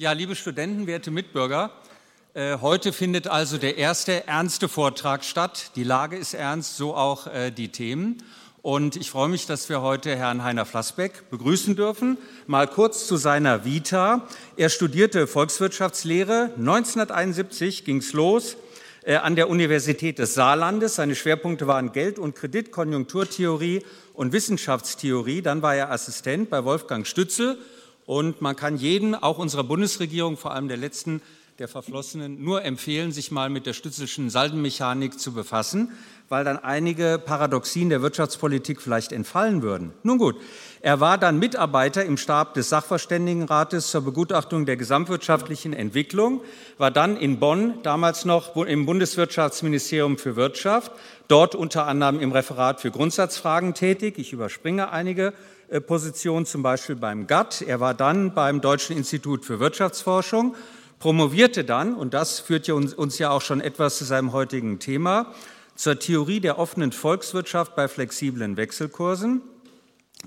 Ja, liebe Studenten, werte Mitbürger, äh, heute findet also der erste ernste Vortrag statt. Die Lage ist ernst, so auch äh, die Themen. Und ich freue mich, dass wir heute Herrn Heiner Flassbeck begrüßen dürfen. Mal kurz zu seiner Vita. Er studierte Volkswirtschaftslehre. 1971 ging es los äh, an der Universität des Saarlandes. Seine Schwerpunkte waren Geld- und Kredit, Konjunkturtheorie und Wissenschaftstheorie. Dann war er Assistent bei Wolfgang Stützel und man kann jeden, auch unserer Bundesregierung, vor allem der letzten, der Verflossenen, nur empfehlen, sich mal mit der stützelschen Saldenmechanik zu befassen, weil dann einige Paradoxien der Wirtschaftspolitik vielleicht entfallen würden. Nun gut, er war dann Mitarbeiter im Stab des Sachverständigenrates zur Begutachtung der gesamtwirtschaftlichen Entwicklung, war dann in Bonn, damals noch im Bundeswirtschaftsministerium für Wirtschaft, dort unter anderem im Referat für Grundsatzfragen tätig. Ich überspringe einige Position, zum Beispiel beim GATT. Er war dann beim Deutschen Institut für Wirtschaftsforschung, promovierte dann, und das führt uns ja auch schon etwas zu seinem heutigen Thema, zur Theorie der offenen Volkswirtschaft bei flexiblen Wechselkursen.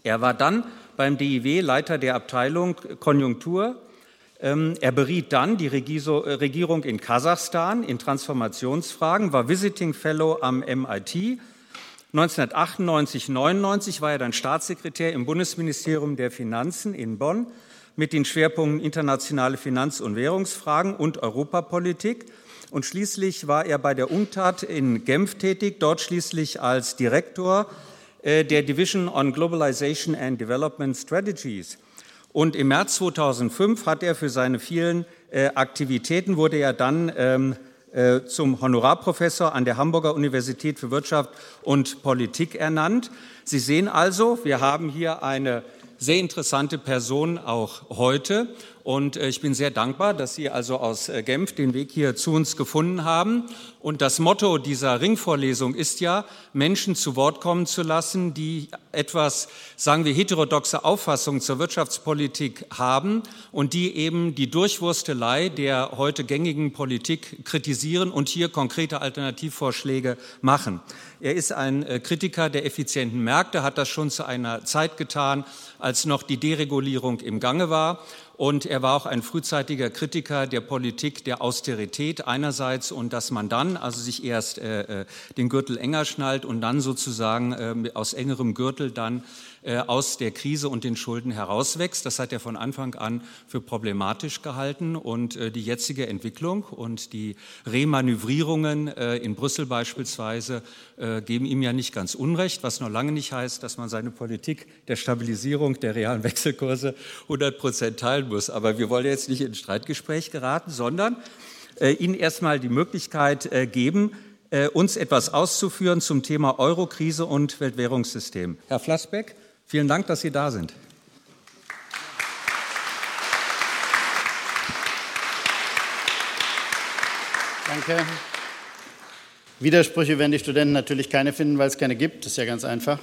Er war dann beim DIW Leiter der Abteilung Konjunktur. Ähm, er beriet dann die äh, Regierung in Kasachstan in Transformationsfragen, war Visiting Fellow am MIT 1998, 99 war er dann Staatssekretär im Bundesministerium der Finanzen in Bonn mit den Schwerpunkten internationale Finanz- und Währungsfragen und Europapolitik. Und schließlich war er bei der UNCTAD in Genf tätig, dort schließlich als Direktor äh, der Division on Globalization and Development Strategies. Und im März 2005 hat er für seine vielen äh, Aktivitäten, wurde er dann ähm, äh, zum Honorarprofessor an der Hamburger Universität für Wirtschaft und Politik ernannt. Sie sehen also, wir haben hier eine sehr interessante Person auch heute. Und äh, ich bin sehr dankbar, dass Sie also aus äh, Genf den Weg hier zu uns gefunden haben. Und das Motto dieser Ringvorlesung ist ja, Menschen zu Wort kommen zu lassen, die etwas, sagen wir, heterodoxe Auffassungen zur Wirtschaftspolitik haben und die eben die Durchwurstelei der heute gängigen Politik kritisieren und hier konkrete Alternativvorschläge machen. Er ist ein äh, Kritiker der effizienten Märkte, hat das schon zu einer Zeit getan, als noch die Deregulierung im Gange war. Und er war auch ein frühzeitiger Kritiker der Politik der Austerität einerseits und dass man dann also sich erst äh, äh den Gürtel enger schnallt und dann sozusagen äh, aus engerem Gürtel dann aus der Krise und den Schulden herauswächst. Das hat er von Anfang an für problematisch gehalten. Und äh, die jetzige Entwicklung und die Remanövrierungen äh, in Brüssel beispielsweise geben ihm ja nicht ganz Unrecht, was noch lange nicht heißt, dass man seine Politik der Stabilisierung der realen Wechselkurse 100 Prozent teilen muss. Aber wir wollen jetzt nicht in Streitgespräch geraten, sondern Ihnen erstmal die Möglichkeit geben, uns etwas auszuführen zum Thema Eurokrise und Weltwährungssystem. Herr Flassbeck, Vielen Dank, dass Sie da sind. Danke. Widersprüche werden die Studenten natürlich keine finden, weil es keine gibt. Das ist ja ganz einfach.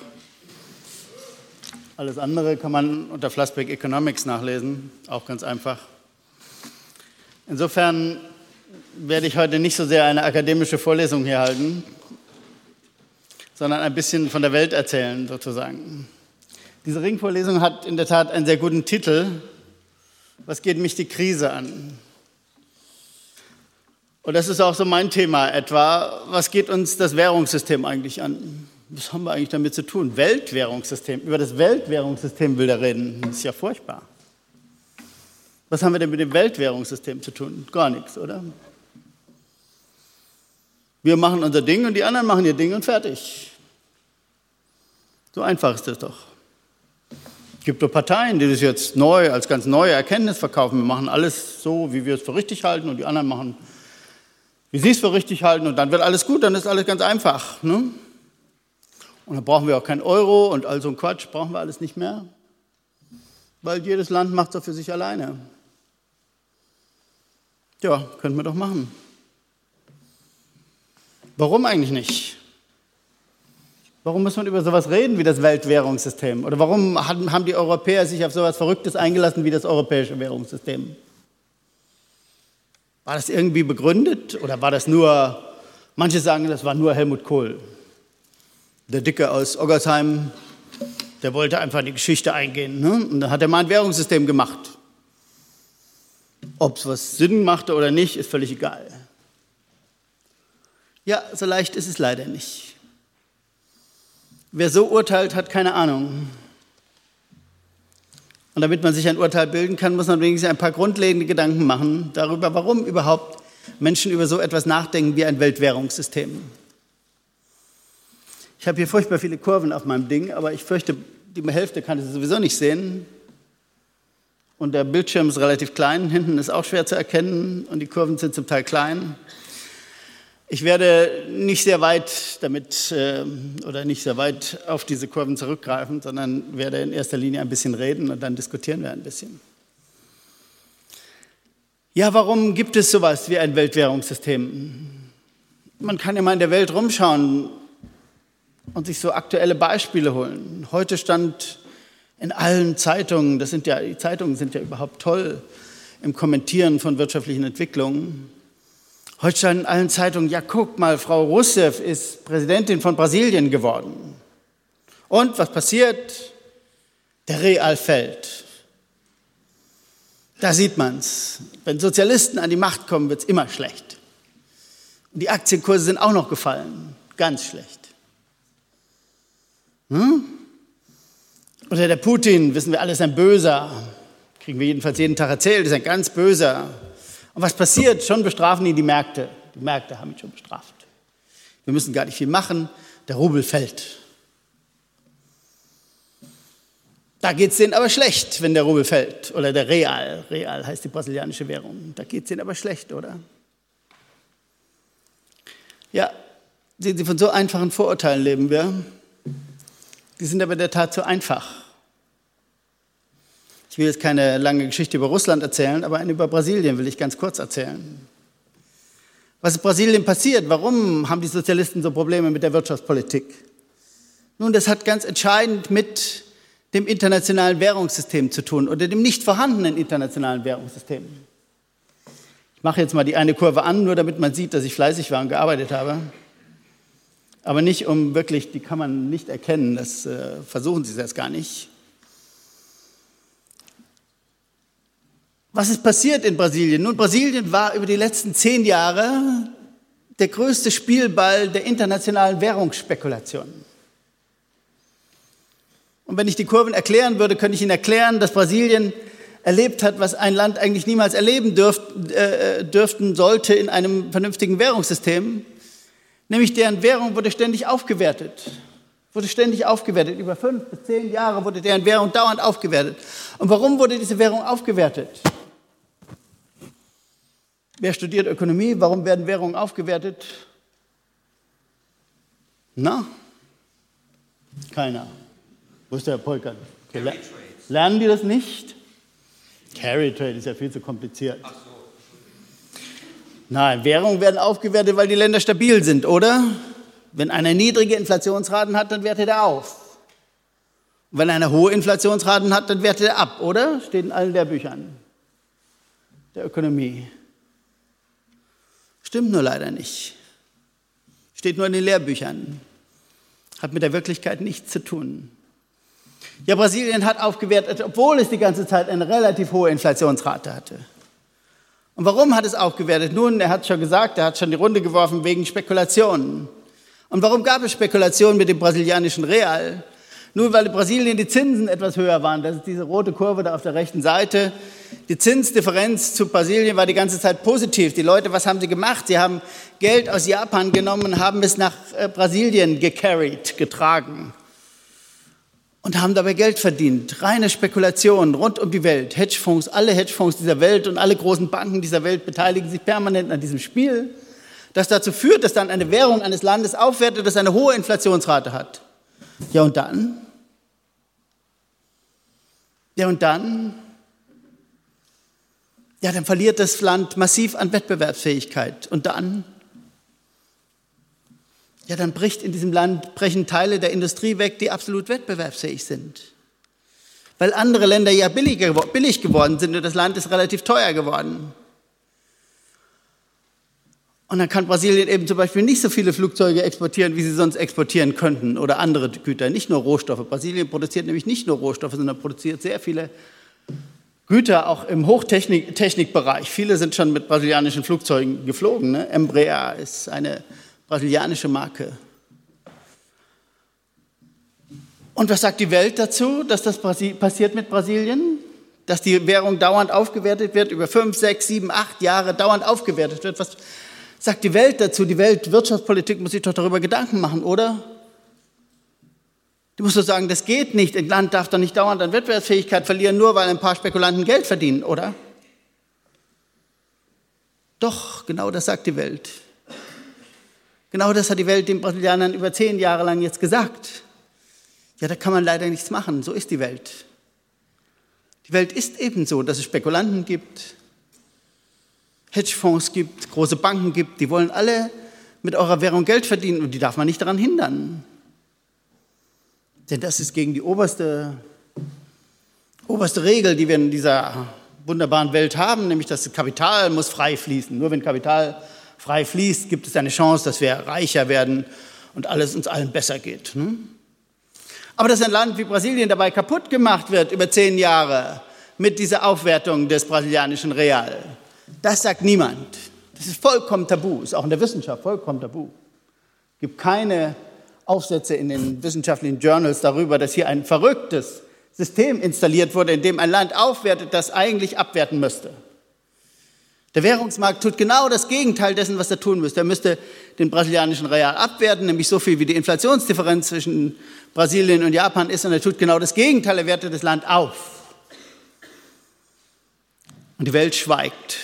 Alles andere kann man unter Flassbeck Economics nachlesen, auch ganz einfach. Insofern werde ich heute nicht so sehr eine akademische Vorlesung hier halten, sondern ein bisschen von der Welt erzählen, sozusagen. Diese Ringvorlesung hat in der Tat einen sehr guten Titel. Was geht mich die Krise an? Und das ist auch so mein Thema etwa. Was geht uns das Währungssystem eigentlich an? Was haben wir eigentlich damit zu tun? Weltwährungssystem. Über das Weltwährungssystem will er reden. Das ist ja furchtbar. Was haben wir denn mit dem Weltwährungssystem zu tun? Gar nichts, oder? Wir machen unser Ding und die anderen machen ihr Ding und fertig. So einfach ist das doch. Es gibt doch Parteien, die das jetzt neu als ganz neue Erkenntnis verkaufen. Wir machen alles so, wie wir es für richtig halten und die anderen machen, wie sie es für richtig halten und dann wird alles gut, dann ist alles ganz einfach. Ne? Und dann brauchen wir auch kein Euro und all so ein Quatsch brauchen wir alles nicht mehr, weil jedes Land macht es für sich alleine. Ja, könnten wir doch machen. Warum eigentlich nicht? Warum muss man über sowas reden wie das Weltwährungssystem? Oder warum haben die Europäer sich auf sowas Verrücktes eingelassen wie das europäische Währungssystem? War das irgendwie begründet oder war das nur, manche sagen, das war nur Helmut Kohl, der Dicke aus Oggersheim, der wollte einfach die Geschichte eingehen. Ne? Und dann hat er mal ein Währungssystem gemacht. Ob es was Sinn machte oder nicht, ist völlig egal. Ja, so leicht ist es leider nicht. Wer so urteilt, hat keine Ahnung. Und damit man sich ein Urteil bilden kann, muss man wenigstens ein paar grundlegende Gedanken machen darüber, warum überhaupt Menschen über so etwas nachdenken wie ein Weltwährungssystem. Ich habe hier furchtbar viele Kurven auf meinem Ding, aber ich fürchte, die Hälfte kann ich sowieso nicht sehen. Und der Bildschirm ist relativ klein, hinten ist auch schwer zu erkennen und die Kurven sind zum Teil klein. Ich werde nicht sehr weit damit äh, oder nicht sehr weit auf diese Kurven zurückgreifen, sondern werde in erster Linie ein bisschen reden und dann diskutieren wir ein bisschen. Ja, warum gibt es sowas wie ein Weltwährungssystem? Man kann mal in der Welt rumschauen und sich so aktuelle Beispiele holen. Heute stand in allen Zeitungen, das sind ja, die Zeitungen sind ja überhaupt toll im Kommentieren von wirtschaftlichen Entwicklungen. Heute stand in allen Zeitungen, ja guck mal, Frau Rousseff ist Präsidentin von Brasilien geworden. Und was passiert? Der Real fällt. Da sieht man's. Wenn Sozialisten an die Macht kommen, wird's immer schlecht. Und die Aktienkurse sind auch noch gefallen. Ganz schlecht. Hm? Oder der Putin, wissen wir alle, ist ein Böser. Kriegen wir jedenfalls jeden Tag erzählt, ist ein ganz Böser. Und was passiert? Schon bestrafen ihn die Märkte. Die Märkte haben ihn schon bestraft. Wir müssen gar nicht viel machen, der Rubel fällt. Da geht es denen aber schlecht, wenn der Rubel fällt. Oder der Real. Real heißt die brasilianische Währung. Da geht es denen aber schlecht, oder? Ja, sehen Sie, von so einfachen Vorurteilen leben wir. Die sind aber in der Tat zu einfach. Ich will jetzt keine lange Geschichte über Russland erzählen, aber eine über Brasilien will ich ganz kurz erzählen. Was in Brasilien passiert? Warum haben die Sozialisten so Probleme mit der Wirtschaftspolitik? Nun, das hat ganz entscheidend mit dem internationalen Währungssystem zu tun oder dem nicht vorhandenen internationalen Währungssystem. Ich mache jetzt mal die eine Kurve an, nur damit man sieht, dass ich fleißig war und gearbeitet habe. Aber nicht um wirklich, die kann man nicht erkennen, das äh, versuchen Sie das gar nicht. Was ist passiert in Brasilien? Nun, Brasilien war über die letzten zehn Jahre der größte Spielball der internationalen Währungsspekulation. Und wenn ich die Kurven erklären würde, könnte ich Ihnen erklären, dass Brasilien erlebt hat, was ein Land eigentlich niemals erleben dürft, äh, dürften sollte in einem vernünftigen Währungssystem. Nämlich deren Währung wurde ständig aufgewertet. Wurde ständig aufgewertet. Über fünf bis zehn Jahre wurde deren Währung dauernd aufgewertet. Und warum wurde diese Währung aufgewertet? Wer studiert Ökonomie? Warum werden Währungen aufgewertet? Na? Keiner. Wo ist der Polka? Okay, lernen die das nicht? Carry Trade ist ja viel zu kompliziert. Ach so. Nein, Währungen werden aufgewertet, weil die Länder stabil sind, oder? Wenn einer niedrige Inflationsraten hat, dann wertet er auf. Und wenn einer hohe Inflationsraten hat, dann wertet er ab, oder? Steht in allen der Büchern der Ökonomie. Stimmt nur leider nicht. Steht nur in den Lehrbüchern. Hat mit der Wirklichkeit nichts zu tun. Ja, Brasilien hat aufgewertet, obwohl es die ganze Zeit eine relativ hohe Inflationsrate hatte. Und warum hat es aufgewertet? Nun, er hat schon gesagt, er hat schon die Runde geworfen wegen Spekulationen. Und warum gab es Spekulationen mit dem brasilianischen Real? Nur weil in Brasilien die Zinsen etwas höher waren. Das ist diese rote Kurve da auf der rechten Seite. Die Zinsdifferenz zu Brasilien war die ganze Zeit positiv. Die Leute, was haben sie gemacht? Sie haben Geld aus Japan genommen haben es nach äh, Brasilien gecarried, getragen. Und haben dabei Geld verdient. Reine Spekulation rund um die Welt. Hedgefonds, alle Hedgefonds dieser Welt und alle großen Banken dieser Welt beteiligen sich permanent an diesem Spiel, das dazu führt, dass dann eine Währung eines Landes aufwertet, das eine hohe Inflationsrate hat. Ja, und dann? Ja, und dann? Ja, dann verliert das Land massiv an Wettbewerbsfähigkeit. Und dann? Ja, dann bricht in diesem Land, brechen Teile der Industrie weg, die absolut wettbewerbsfähig sind. Weil andere Länder ja billig, billig geworden sind und das Land ist relativ teuer geworden. Und dann kann Brasilien eben zum Beispiel nicht so viele Flugzeuge exportieren, wie sie sonst exportieren könnten oder andere Güter, nicht nur Rohstoffe. Brasilien produziert nämlich nicht nur Rohstoffe, sondern produziert sehr viele Güter auch im Hochtechnikbereich. Viele sind schon mit brasilianischen Flugzeugen geflogen. Ne? Embraer ist eine brasilianische Marke. Und was sagt die Welt dazu, dass das passiert mit Brasilien? Dass die Währung dauernd aufgewertet wird, über fünf, sechs, sieben, acht Jahre dauernd aufgewertet wird. Was sagt die Welt dazu? Die Weltwirtschaftspolitik muss sich doch darüber Gedanken machen, oder? Die muss doch sagen, das geht nicht. Ein Land darf doch nicht dauernd an Wettbewerbsfähigkeit verlieren, nur weil ein paar Spekulanten Geld verdienen, oder? Doch, genau das sagt die Welt. Genau das hat die Welt den Brasilianern über zehn Jahre lang jetzt gesagt. Ja, da kann man leider nichts machen. So ist die Welt. Die Welt ist eben so, dass es Spekulanten gibt, Hedgefonds gibt, große Banken gibt, die wollen alle mit eurer Währung Geld verdienen und die darf man nicht daran hindern. Denn das ist gegen die oberste, oberste Regel, die wir in dieser wunderbaren Welt haben, nämlich das Kapital muss frei fließen. Nur wenn Kapital frei fließt, gibt es eine Chance, dass wir reicher werden und alles uns allen besser geht. Ne? Aber dass ein Land wie Brasilien dabei kaputt gemacht wird über zehn Jahre mit dieser Aufwertung des brasilianischen Real, das sagt niemand. Das ist vollkommen tabu, ist auch in der Wissenschaft vollkommen tabu. Es gibt keine Aufsätze in den wissenschaftlichen Journals darüber, dass hier ein verrücktes System installiert wurde, in dem ein Land aufwertet, das eigentlich abwerten müsste. Der Währungsmarkt tut genau das Gegenteil dessen, was er tun müsste. Er müsste den brasilianischen Real abwerten, nämlich so viel wie die Inflationsdifferenz zwischen Brasilien und Japan ist, und er tut genau das Gegenteil, er wertet das Land auf. Und die Welt schweigt.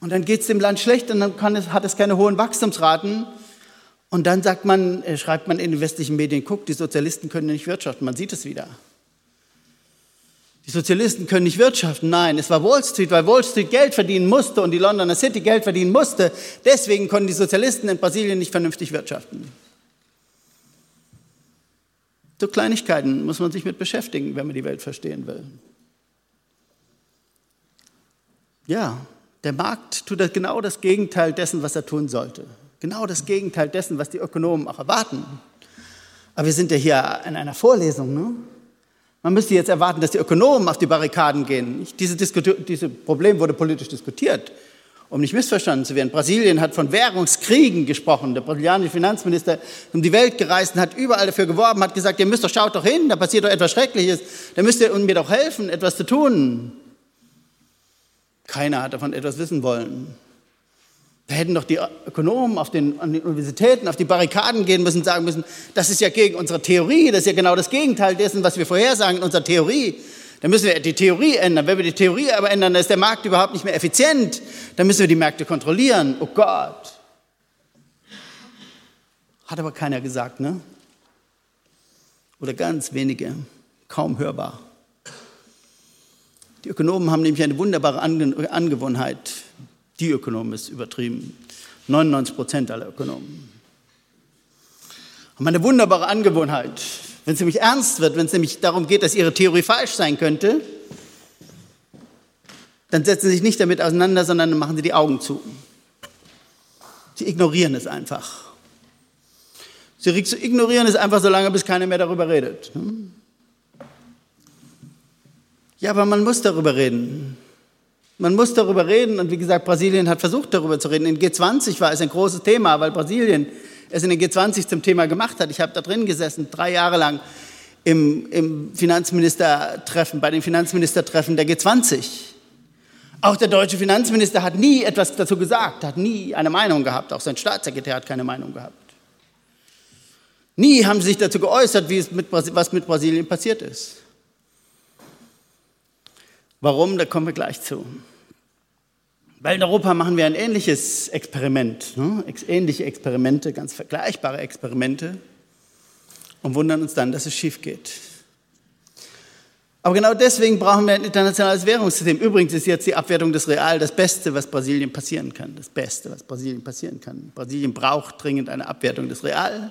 Und dann geht es dem Land schlecht und dann es, hat es keine hohen Wachstumsraten. Und dann sagt man, äh, schreibt man in den westlichen Medien, guck, die Sozialisten können nicht wirtschaften. Man sieht es wieder. Die Sozialisten können nicht wirtschaften. Nein, es war Wall Street, weil Wall Street Geld verdienen musste und die Londoner City Geld verdienen musste. Deswegen konnten die Sozialisten in Brasilien nicht vernünftig wirtschaften. So Kleinigkeiten muss man sich mit beschäftigen, wenn man die Welt verstehen will. Ja, der Markt tut genau das Gegenteil dessen, was er tun sollte. Genau das Gegenteil dessen, was die Ökonomen auch erwarten. Aber wir sind ja hier in einer Vorlesung. Ne? Man müsste jetzt erwarten, dass die Ökonomen auf die Barrikaden gehen. Dieses diese Problem wurde politisch diskutiert, um nicht missverstanden zu werden. Brasilien hat von Währungskriegen gesprochen. Der brasilianische Finanzminister ist um die Welt gereist und hat überall dafür geworben, hat gesagt, ihr müsst doch, schaut doch hin, da passiert doch etwas Schreckliches, da müsst ihr mir doch helfen, etwas zu tun. Keiner hat davon etwas wissen wollen. Da hätten doch die Ökonomen auf den, an den Universitäten auf die Barrikaden gehen müssen, sagen müssen, das ist ja gegen unsere Theorie, das ist ja genau das Gegenteil dessen, was wir vorhersagen in unserer Theorie. Dann müssen wir die Theorie ändern. Wenn wir die Theorie aber ändern, dann ist der Markt überhaupt nicht mehr effizient. Dann müssen wir die Märkte kontrollieren. Oh Gott. Hat aber keiner gesagt, ne? Oder ganz wenige, kaum hörbar. Die Ökonomen haben nämlich eine wunderbare Angewohnheit. Die Ökonomen ist übertrieben. 99 Prozent aller Ökonomen haben eine wunderbare Angewohnheit. Wenn es nämlich ernst wird, wenn es nämlich darum geht, dass ihre Theorie falsch sein könnte, dann setzen sie sich nicht damit auseinander, sondern dann machen sie die Augen zu. Sie ignorieren es einfach. Sie ignorieren es einfach so lange, bis keiner mehr darüber redet. Ja, aber man muss darüber reden. Man muss darüber reden und wie gesagt, Brasilien hat versucht darüber zu reden. In G20 war es ein großes Thema, weil Brasilien es in den G20 zum Thema gemacht hat. Ich habe da drin gesessen, drei Jahre lang im, im Finanzministertreffen, bei den Finanzministertreffen der G20. Auch der deutsche Finanzminister hat nie etwas dazu gesagt, hat nie eine Meinung gehabt. Auch sein Staatssekretär hat keine Meinung gehabt. Nie haben sie sich dazu geäußert, wie es mit, was mit Brasilien passiert ist. Warum? Da kommen wir gleich zu. Weil in Europa machen wir ein ähnliches Experiment, ne? ähnliche Experimente, ganz vergleichbare Experimente und wundern uns dann, dass es schief geht. Aber genau deswegen brauchen wir ein internationales Währungssystem. Übrigens ist jetzt die Abwertung des Real das Beste, was Brasilien passieren kann. Das Beste, was Brasilien passieren kann. Brasilien braucht dringend eine Abwertung des Real.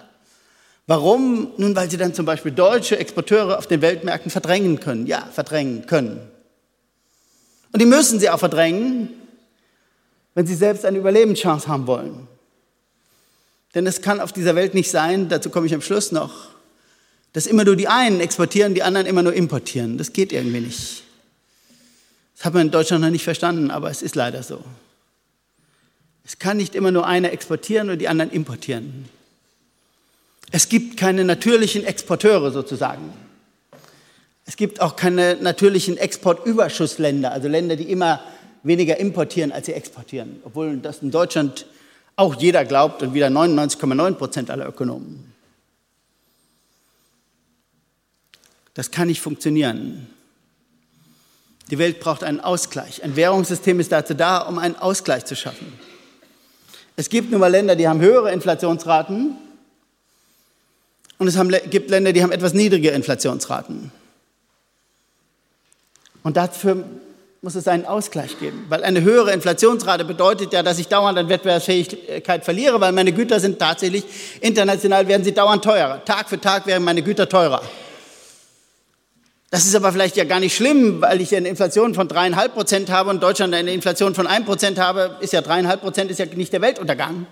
Warum? Nun, weil sie dann zum Beispiel deutsche Exporteure auf den Weltmärkten verdrängen können. Ja, verdrängen können. Und die müssen sie auch verdrängen, wenn sie selbst eine Überlebenschance haben wollen. Denn es kann auf dieser Welt nicht sein, dazu komme ich am Schluss noch, dass immer nur die einen exportieren, die anderen immer nur importieren. Das geht irgendwie nicht. Das hat man in Deutschland noch nicht verstanden, aber es ist leider so. Es kann nicht immer nur einer exportieren und die anderen importieren. Es gibt keine natürlichen Exporteure sozusagen. Es gibt auch keine natürlichen Exportüberschussländer, also Länder, die immer weniger importieren, als sie exportieren. Obwohl das in Deutschland auch jeder glaubt und wieder 99,9 Prozent aller Ökonomen. Das kann nicht funktionieren. Die Welt braucht einen Ausgleich. Ein Währungssystem ist dazu da, um einen Ausgleich zu schaffen. Es gibt nun mal Länder, die haben höhere Inflationsraten und es gibt Länder, die haben etwas niedrige Inflationsraten. Und dafür muss es einen Ausgleich geben, weil eine höhere Inflationsrate bedeutet ja, dass ich dauernd an Wettbewerbsfähigkeit verliere, weil meine Güter sind tatsächlich international werden sie dauernd teurer. Tag für Tag werden meine Güter teurer. Das ist aber vielleicht ja gar nicht schlimm, weil ich eine Inflation von dreieinhalb Prozent habe und Deutschland eine Inflation von ein Prozent habe, ist ja dreieinhalb Prozent ist ja nicht der Weltuntergang.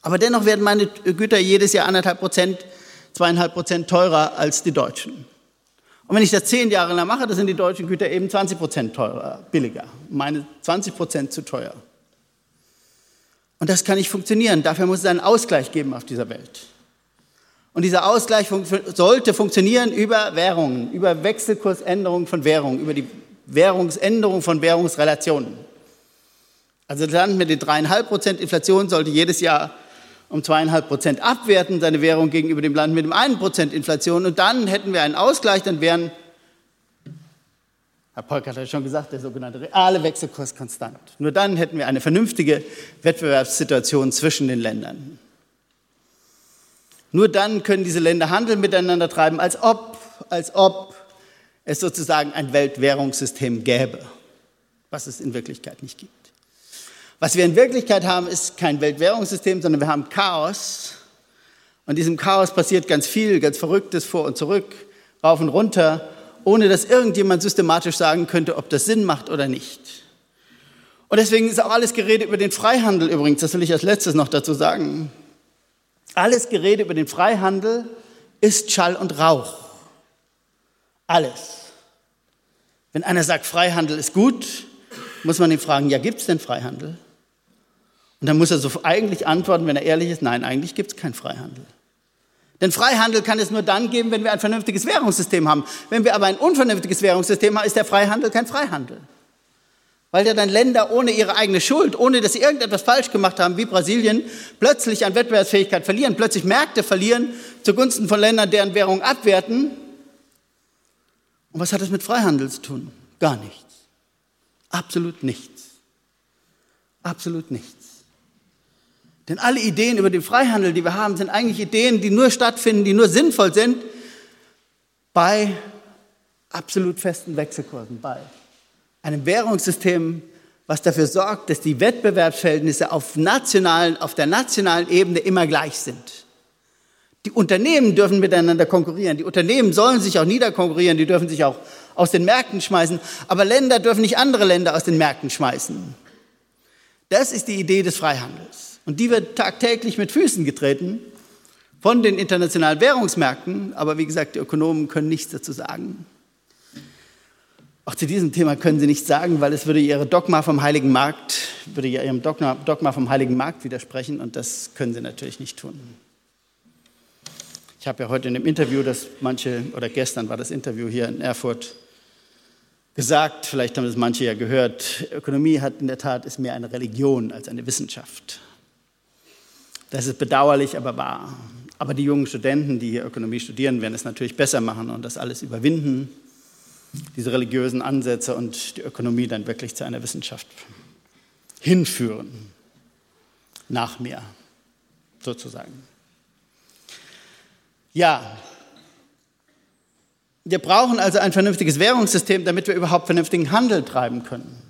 Aber dennoch werden meine Güter jedes Jahr anderthalb Prozent, zweieinhalb Prozent teurer als die Deutschen. Und wenn ich das zehn Jahre lang mache, dann sind die deutschen Güter eben 20 Prozent teurer, billiger. Meine 20 Prozent zu teuer. Und das kann nicht funktionieren. Dafür muss es einen Ausgleich geben auf dieser Welt. Und dieser Ausgleich fun sollte funktionieren über Währungen, über Wechselkursänderungen von Währungen, über die Währungsänderung von Währungsrelationen. Also das Land mit den dreieinhalb Prozent Inflation sollte jedes Jahr um zweieinhalb Prozent abwerten, seine Währung gegenüber dem Land mit dem einen Prozent Inflation. Und dann hätten wir einen Ausgleich, dann wären, Herr Polk hat ja schon gesagt, der sogenannte reale Wechselkurs konstant. Nur dann hätten wir eine vernünftige Wettbewerbssituation zwischen den Ländern. Nur dann können diese Länder Handel miteinander treiben, als ob, als ob es sozusagen ein Weltwährungssystem gäbe, was es in Wirklichkeit nicht gibt. Was wir in Wirklichkeit haben, ist kein Weltwährungssystem, sondern wir haben Chaos. Und in diesem Chaos passiert ganz viel, ganz Verrücktes vor und zurück, rauf und runter, ohne dass irgendjemand systematisch sagen könnte, ob das Sinn macht oder nicht. Und deswegen ist auch alles Gerede über den Freihandel übrigens, das will ich als letztes noch dazu sagen. Alles Gerede über den Freihandel ist Schall und Rauch. Alles. Wenn einer sagt, Freihandel ist gut, muss man ihn fragen, ja, gibt es denn Freihandel? Und dann muss er so eigentlich antworten, wenn er ehrlich ist, nein, eigentlich gibt es keinen Freihandel. Denn Freihandel kann es nur dann geben, wenn wir ein vernünftiges Währungssystem haben. Wenn wir aber ein unvernünftiges Währungssystem haben, ist der Freihandel kein Freihandel. Weil ja dann Länder ohne ihre eigene Schuld, ohne dass sie irgendetwas falsch gemacht haben, wie Brasilien, plötzlich an Wettbewerbsfähigkeit verlieren, plötzlich Märkte verlieren zugunsten von Ländern, deren Währung abwerten. Und was hat das mit Freihandel zu tun? Gar nichts. Absolut nichts. Absolut nichts. Denn alle Ideen über den Freihandel, die wir haben, sind eigentlich Ideen, die nur stattfinden, die nur sinnvoll sind bei absolut festen Wechselkursen, bei einem Währungssystem, was dafür sorgt, dass die Wettbewerbsverhältnisse auf, nationalen, auf der nationalen Ebene immer gleich sind. Die Unternehmen dürfen miteinander konkurrieren. Die Unternehmen sollen sich auch niederkonkurrieren. Die dürfen sich auch aus den Märkten schmeißen. Aber Länder dürfen nicht andere Länder aus den Märkten schmeißen. Das ist die Idee des Freihandels. Und die wird tagtäglich mit Füßen getreten von den internationalen Währungsmärkten. Aber wie gesagt, die Ökonomen können nichts dazu sagen. Auch zu diesem Thema können sie nichts sagen, weil es würde ihre Dogma vom Heiligen Markt, würde ihrem Dogma, vom Heiligen Markt widersprechen und das können sie natürlich nicht tun. Ich habe ja heute in dem Interview, das manche, oder gestern war das Interview hier in Erfurt, gesagt, vielleicht haben das manche ja gehört, Ökonomie hat in der Tat ist mehr eine Religion als eine Wissenschaft. Das ist bedauerlich, aber wahr. Aber die jungen Studenten, die hier Ökonomie studieren, werden es natürlich besser machen und das alles überwinden, diese religiösen Ansätze und die Ökonomie dann wirklich zu einer Wissenschaft hinführen. Nach mir, sozusagen. Ja, wir brauchen also ein vernünftiges Währungssystem, damit wir überhaupt vernünftigen Handel treiben können.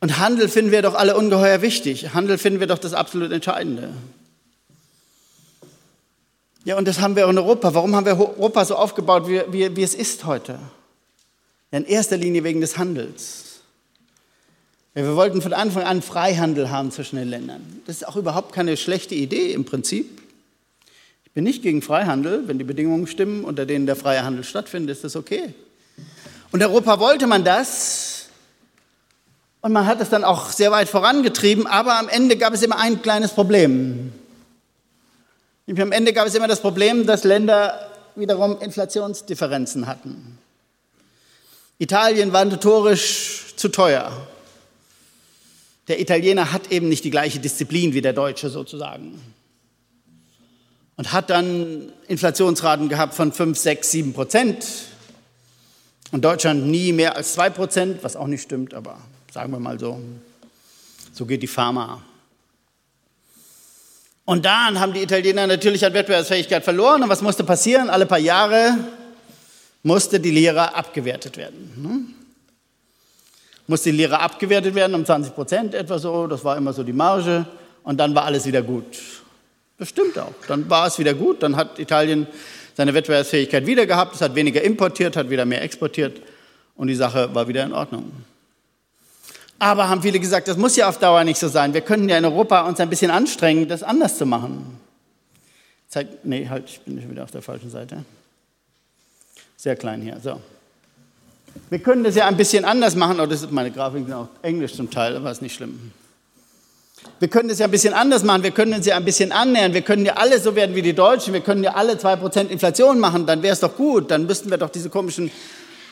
Und Handel finden wir doch alle ungeheuer wichtig. Handel finden wir doch das absolut Entscheidende. Ja, und das haben wir auch in Europa. Warum haben wir Europa so aufgebaut, wie, wie, wie es ist heute? Ja, in erster Linie wegen des Handels. Ja, wir wollten von Anfang an Freihandel haben zwischen den Ländern. Das ist auch überhaupt keine schlechte Idee im Prinzip. Ich Ich bin nicht gegen Freihandel. Wenn die Bedingungen stimmen, unter denen der freie Handel stattfindet, ist das okay. Und Europa wollte man das. Und man hat es dann auch sehr weit vorangetrieben, aber am Ende gab es immer ein kleines Problem. Am Ende gab es immer das Problem, dass Länder wiederum Inflationsdifferenzen hatten. Italien war notorisch zu teuer. Der Italiener hat eben nicht die gleiche Disziplin wie der Deutsche sozusagen. Und hat dann Inflationsraten gehabt von 5, 6, 7 Prozent. Und Deutschland nie mehr als 2 Prozent, was auch nicht stimmt, aber sagen wir mal so. So geht die Pharma. Und dann haben die Italiener natürlich an Wettbewerbsfähigkeit verloren. Und was musste passieren? Alle paar Jahre musste die Lira abgewertet werden. Ne? Musste die Lira abgewertet werden um 20 Prozent etwa so. Das war immer so die Marge. Und dann war alles wieder gut. Das stimmt auch. Dann war es wieder gut. Dann hat Italien seine Wettbewerbsfähigkeit wieder gehabt. Es hat weniger importiert, hat wieder mehr exportiert. Und die Sache war wieder in Ordnung. Aber haben viele gesagt, das muss ja auf Dauer nicht so sein. Wir könnten ja in Europa uns ein bisschen anstrengen, das anders zu machen. Zeig, nee, halt, ich bin schon wieder auf der falschen Seite. Sehr klein hier, so. Wir können das ja ein bisschen anders machen. Oh, das ist meine Grafik auch Englisch zum Teil, aber ist nicht schlimm. Wir können das ja ein bisschen anders machen. Wir können uns ja ein bisschen annähern. Wir können ja alle so werden wie die Deutschen. Wir können ja alle 2% Inflation machen. Dann wäre es doch gut. Dann müssten wir doch diese komischen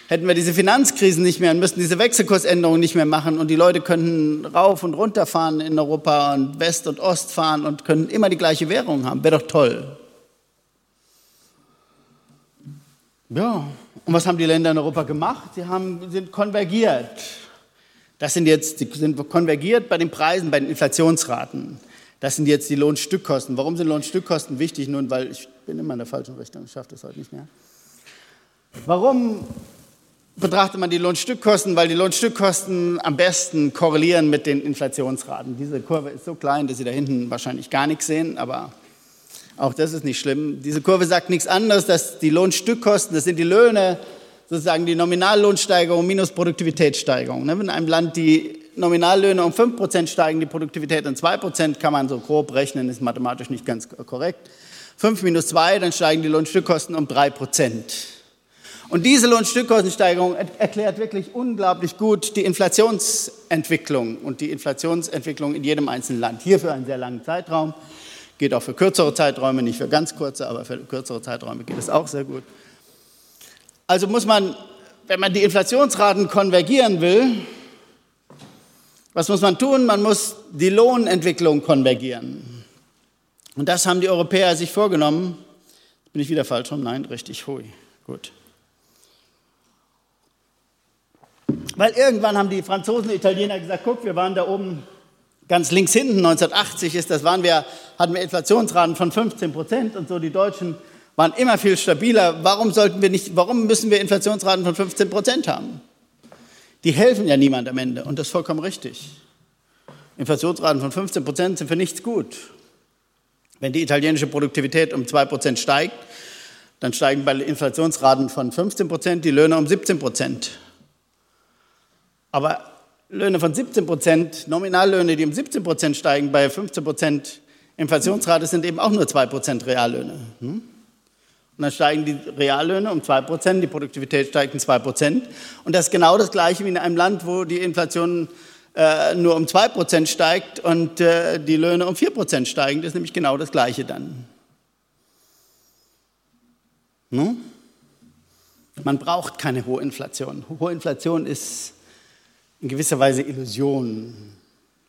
hätten wir diese Finanzkrisen nicht mehr und müssten diese Wechselkursänderungen nicht mehr machen und die Leute könnten rauf und runter fahren in Europa und West und Ost fahren und können immer die gleiche Währung haben. Wäre doch toll. Ja, und was haben die Länder in Europa gemacht? Sie haben, sind konvergiert. Das sind jetzt, sie sind konvergiert bei den Preisen, bei den Inflationsraten. Das sind jetzt die Lohnstückkosten. Warum sind Lohnstückkosten wichtig? Nun, weil ich bin immer in der falschen Richtung, ich schaffe das heute nicht mehr. Warum betrachtet man die Lohnstückkosten, weil die Lohnstückkosten am besten korrelieren mit den Inflationsraten. Diese Kurve ist so klein, dass Sie da hinten wahrscheinlich gar nichts sehen, aber auch das ist nicht schlimm. Diese Kurve sagt nichts anderes, dass die Lohnstückkosten, das sind die Löhne, sozusagen die Nominallohnsteigerung minus Produktivitätssteigerung. Ne, wenn in einem Land die Nominallöhne um 5% steigen, die Produktivität um 2%, kann man so grob rechnen, ist mathematisch nicht ganz korrekt. 5 minus 2, dann steigen die Lohnstückkosten um 3%. Und diese Lohnstückkostensteigerung erklärt wirklich unglaublich gut die Inflationsentwicklung und die Inflationsentwicklung in jedem einzelnen Land. Hier für einen sehr langen Zeitraum, geht auch für kürzere Zeiträume, nicht für ganz kurze, aber für kürzere Zeiträume geht es auch sehr gut. Also muss man, wenn man die Inflationsraten konvergieren will, was muss man tun? Man muss die Lohnentwicklung konvergieren. Und das haben die Europäer sich vorgenommen. Bin ich wieder falsch rum? Nein, richtig, hui, gut. Weil irgendwann haben die Franzosen und Italiener gesagt, guck, wir waren da oben ganz links hinten, 1980 ist das, waren wir, hatten wir Inflationsraten von 15 Prozent und so, die Deutschen waren immer viel stabiler. Warum sollten wir nicht, warum müssen wir Inflationsraten von 15 Prozent haben? Die helfen ja niemand am Ende und das ist vollkommen richtig. Inflationsraten von 15 Prozent sind für nichts gut. Wenn die italienische Produktivität um 2 Prozent steigt, dann steigen bei Inflationsraten von 15 Prozent die Löhne um 17 Prozent. Aber Löhne von 17 Prozent, Nominallöhne, die um 17 Prozent steigen, bei 15 Prozent Inflationsrate sind eben auch nur 2 Prozent Reallöhne. Hm? Und dann steigen die Reallöhne um 2 Prozent, die Produktivität steigt um 2 Prozent. Und das ist genau das Gleiche wie in einem Land, wo die Inflation äh, nur um 2 Prozent steigt und äh, die Löhne um 4 Prozent steigen. Das ist nämlich genau das Gleiche dann. Hm? Man braucht keine hohe Inflation. Hohe Inflation ist in gewisser Weise Illusion.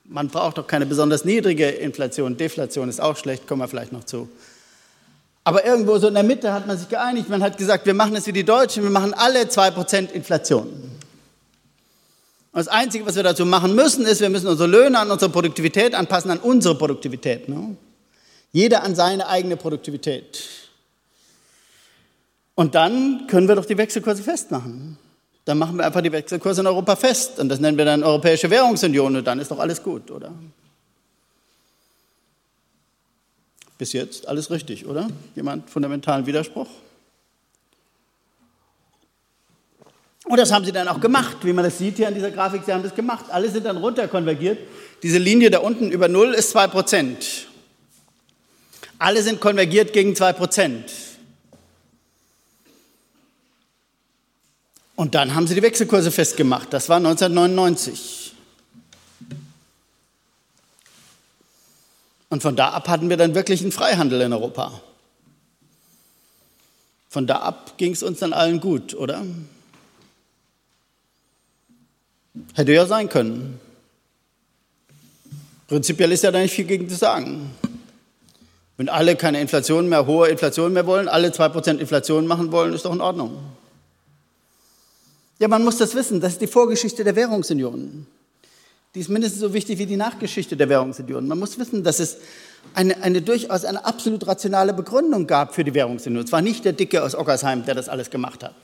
Man braucht doch keine besonders niedrige Inflation. Deflation ist auch schlecht, kommen wir vielleicht noch zu. Aber irgendwo so in der Mitte hat man sich geeinigt. Man hat gesagt, wir machen es wie die Deutschen, wir machen alle 2% Inflation. Und das Einzige, was wir dazu machen müssen, ist, wir müssen unsere Löhne an unsere Produktivität anpassen, an unsere Produktivität. Ne? Jeder an seine eigene Produktivität. Und dann können wir doch die Wechselkurse festmachen dann machen wir einfach die Wechselkurse in Europa fest. Und das nennen wir dann Europäische Währungsunion und dann ist doch alles gut, oder? Bis jetzt alles richtig, oder? Jemand fundamentalen Widerspruch? Und das haben sie dann auch gemacht, wie man das sieht hier an dieser Grafik. Sie haben das gemacht. Alle sind dann runterkonvergiert. Diese Linie da unten über Null ist 2%. Alle sind konvergiert gegen 2 Prozent. Und dann haben sie die Wechselkurse festgemacht. Das war 1999. Und von da ab hatten wir dann wirklich einen Freihandel in Europa. Von da ab ging es uns dann allen gut, oder? Hätte ja sein können. Prinzipiell ist ja da nicht viel gegen zu sagen. Wenn alle keine Inflation mehr, hohe Inflation mehr wollen, alle 2% Inflation machen wollen, ist doch in Ordnung. Ja, man muss das wissen, das ist die Vorgeschichte der Währungsunion. Die ist mindestens so wichtig wie die Nachgeschichte der Währungsunion. Man muss wissen, dass es eine, eine durchaus eine absolut rationale Begründung gab für die Währungsunion. Es war nicht der Dicke aus Ockersheim, der das alles gemacht hat.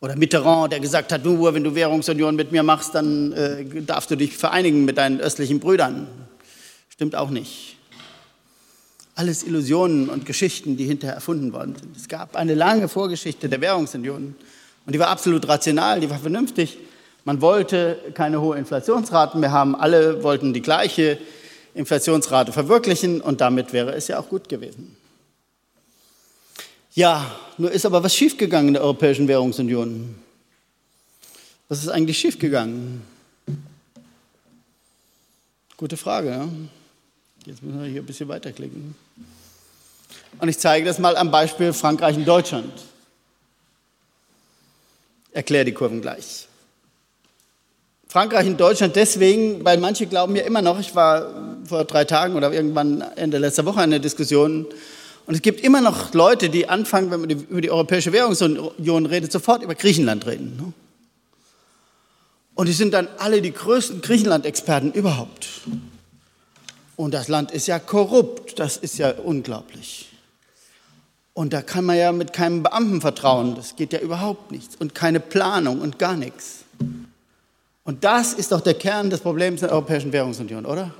Oder Mitterrand, der gesagt hat, nur wenn du Währungsunion mit mir machst, dann äh, darfst du dich vereinigen mit deinen östlichen Brüdern. Stimmt auch nicht. Alles Illusionen und Geschichten, die hinterher erfunden worden sind. Es gab eine lange Vorgeschichte der Währungsunion und die war absolut rational, die war vernünftig. Man wollte keine hohen Inflationsraten mehr haben, alle wollten die gleiche Inflationsrate verwirklichen und damit wäre es ja auch gut gewesen. Ja, nur ist aber was schiefgegangen in der Europäischen Währungsunion. Was ist eigentlich schiefgegangen? Gute Frage. Ja? Jetzt müssen wir hier ein bisschen weiterklicken. Und ich zeige das mal am Beispiel Frankreich und Deutschland. Erkläre die Kurven gleich. Frankreich und Deutschland deswegen, weil manche glauben ja immer noch, ich war vor drei Tagen oder irgendwann Ende letzter Woche in der Diskussion, und es gibt immer noch Leute, die anfangen, wenn man über die Europäische Währungsunion redet, sofort über Griechenland reden. Ne? Und die sind dann alle die größten Griechenland-Experten überhaupt. Und das Land ist ja korrupt, das ist ja unglaublich. Und da kann man ja mit keinem Beamten vertrauen, das geht ja überhaupt nichts. Und keine Planung und gar nichts. Und das ist doch der Kern des Problems der Europäischen Währungsunion, oder?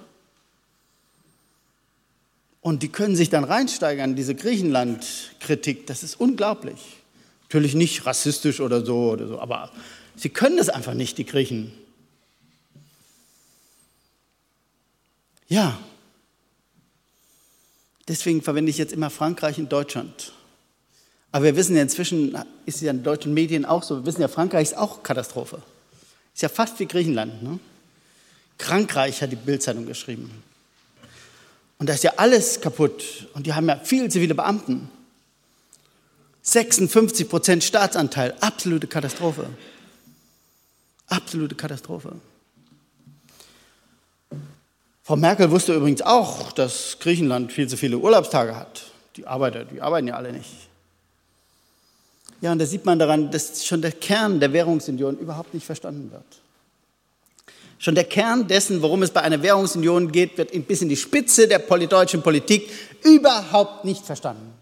Und die können sich dann reinsteigern, diese Griechenland-Kritik, das ist unglaublich. Natürlich nicht rassistisch oder so oder so, aber sie können es einfach nicht, die Griechen. Ja. Deswegen verwende ich jetzt immer Frankreich und Deutschland. Aber wir wissen ja inzwischen, ist es ja in deutschen Medien auch so, wir wissen ja, Frankreich ist auch Katastrophe. Ist ja fast wie Griechenland. Ne? Krankreich hat die Bildzeitung geschrieben. Und da ist ja alles kaputt. Und die haben ja viel zu viele Beamten. 56 Prozent Staatsanteil, absolute Katastrophe. Absolute Katastrophe. Frau Merkel wusste übrigens auch, dass Griechenland viel zu viele Urlaubstage hat. Die Arbeiter, die arbeiten ja alle nicht. Ja, und da sieht man daran, dass schon der Kern der Währungsunion überhaupt nicht verstanden wird. Schon der Kern dessen, worum es bei einer Währungsunion geht, wird bis in die Spitze der deutschen Politik überhaupt nicht verstanden.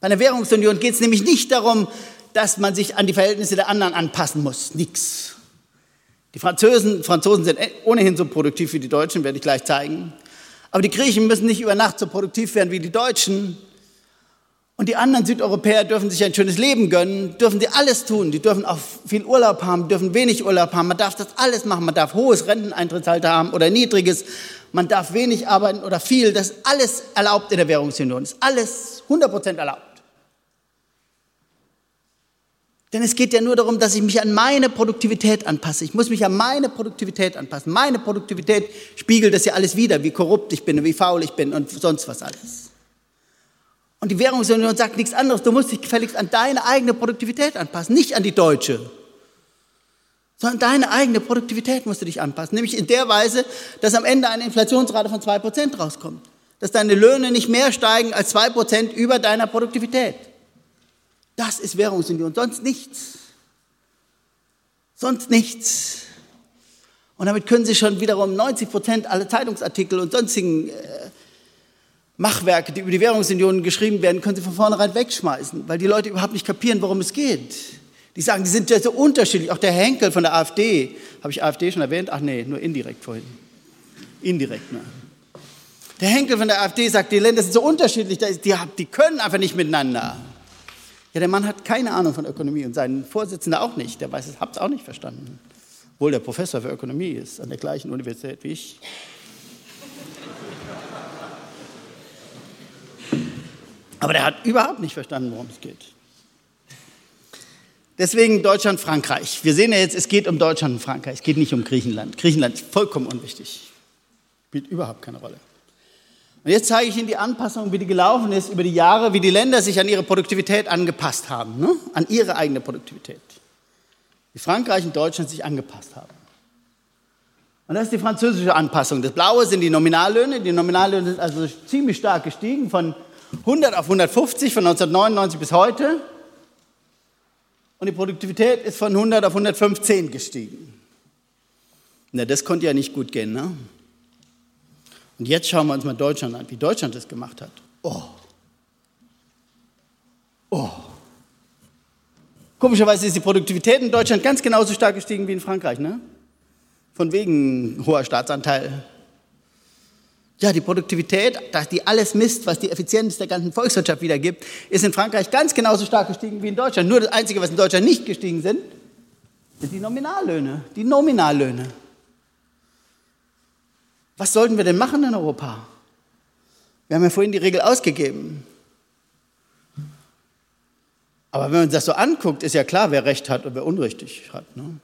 Bei einer Währungsunion geht es nämlich nicht darum, dass man sich an die Verhältnisse der anderen anpassen muss. Nix. Die Franzosen, Franzosen sind ohnehin so produktiv wie die Deutschen, werde ich gleich zeigen. Aber die Griechen müssen nicht über Nacht so produktiv werden wie die Deutschen. Und die anderen Südeuropäer dürfen sich ein schönes Leben gönnen, dürfen die alles tun. Die dürfen auch viel Urlaub haben, dürfen wenig Urlaub haben. Man darf das alles machen. Man darf hohes Renteneintrittsalter haben oder niedriges. Man darf wenig arbeiten oder viel. Das ist alles erlaubt in der Währungsunion. Das ist alles 100% erlaubt. Denn es geht ja nur darum, dass ich mich an meine Produktivität anpasse. Ich muss mich an meine Produktivität anpassen. Meine Produktivität spiegelt das ja alles wieder, wie korrupt ich bin und wie faul ich bin und sonst was alles. Und die Währungsunion sagt nichts anderes. Du musst dich gefälligst an deine eigene Produktivität anpassen, nicht an die deutsche. Sondern deine eigene Produktivität musst du dich anpassen. Nämlich in der Weise, dass am Ende eine Inflationsrate von 2% rauskommt. Dass deine Löhne nicht mehr steigen als 2% über deiner Produktivität. Das ist Währungsunion, sonst nichts. Sonst nichts. Und damit können Sie schon wiederum 90 Prozent aller Zeitungsartikel und sonstigen äh, Machwerke, die über die Währungsunion geschrieben werden, können Sie von vornherein wegschmeißen, weil die Leute überhaupt nicht kapieren, worum es geht. Die sagen, die sind ja so unterschiedlich. Auch der Henkel von der AfD, habe ich AfD schon erwähnt? Ach nee, nur indirekt vorhin. Indirekt, ne? Der Henkel von der AfD sagt, die Länder sind so unterschiedlich, die, die können einfach nicht miteinander. Ja, der Mann hat keine Ahnung von Ökonomie und sein Vorsitzender auch nicht. Der weiß es, habt es auch nicht verstanden. Obwohl der Professor für Ökonomie ist, an der gleichen Universität wie ich. Aber der hat überhaupt nicht verstanden, worum es geht. Deswegen Deutschland, Frankreich. Wir sehen ja jetzt, es geht um Deutschland und Frankreich. Es geht nicht um Griechenland. Griechenland ist vollkommen unwichtig. Spielt überhaupt keine Rolle. Und jetzt zeige ich Ihnen die Anpassung, wie die gelaufen ist über die Jahre, wie die Länder sich an ihre Produktivität angepasst haben, ne? an ihre eigene Produktivität. Wie Frankreich und Deutschland sich angepasst haben. Und das ist die französische Anpassung. Das Blaue sind die Nominallöhne. Die Nominallöhne sind also ziemlich stark gestiegen, von 100 auf 150, von 1999 bis heute. Und die Produktivität ist von 100 auf 115 gestiegen. Na, das konnte ja nicht gut gehen, ne? Und jetzt schauen wir uns mal Deutschland an, wie Deutschland das gemacht hat. Oh. Oh. Komischerweise ist die Produktivität in Deutschland ganz genauso stark gestiegen wie in Frankreich, ne? Von wegen hoher Staatsanteil. Ja, die Produktivität, die alles misst, was die Effizienz der ganzen Volkswirtschaft wiedergibt, ist in Frankreich ganz genauso stark gestiegen wie in Deutschland. Nur das Einzige, was in Deutschland nicht gestiegen sind, sind die Nominallöhne. Die Nominallöhne. Was sollten wir denn machen in Europa? Wir haben ja vorhin die Regel ausgegeben. Aber wenn man das so anguckt, ist ja klar, wer Recht hat und wer Unrichtig hat. Ne?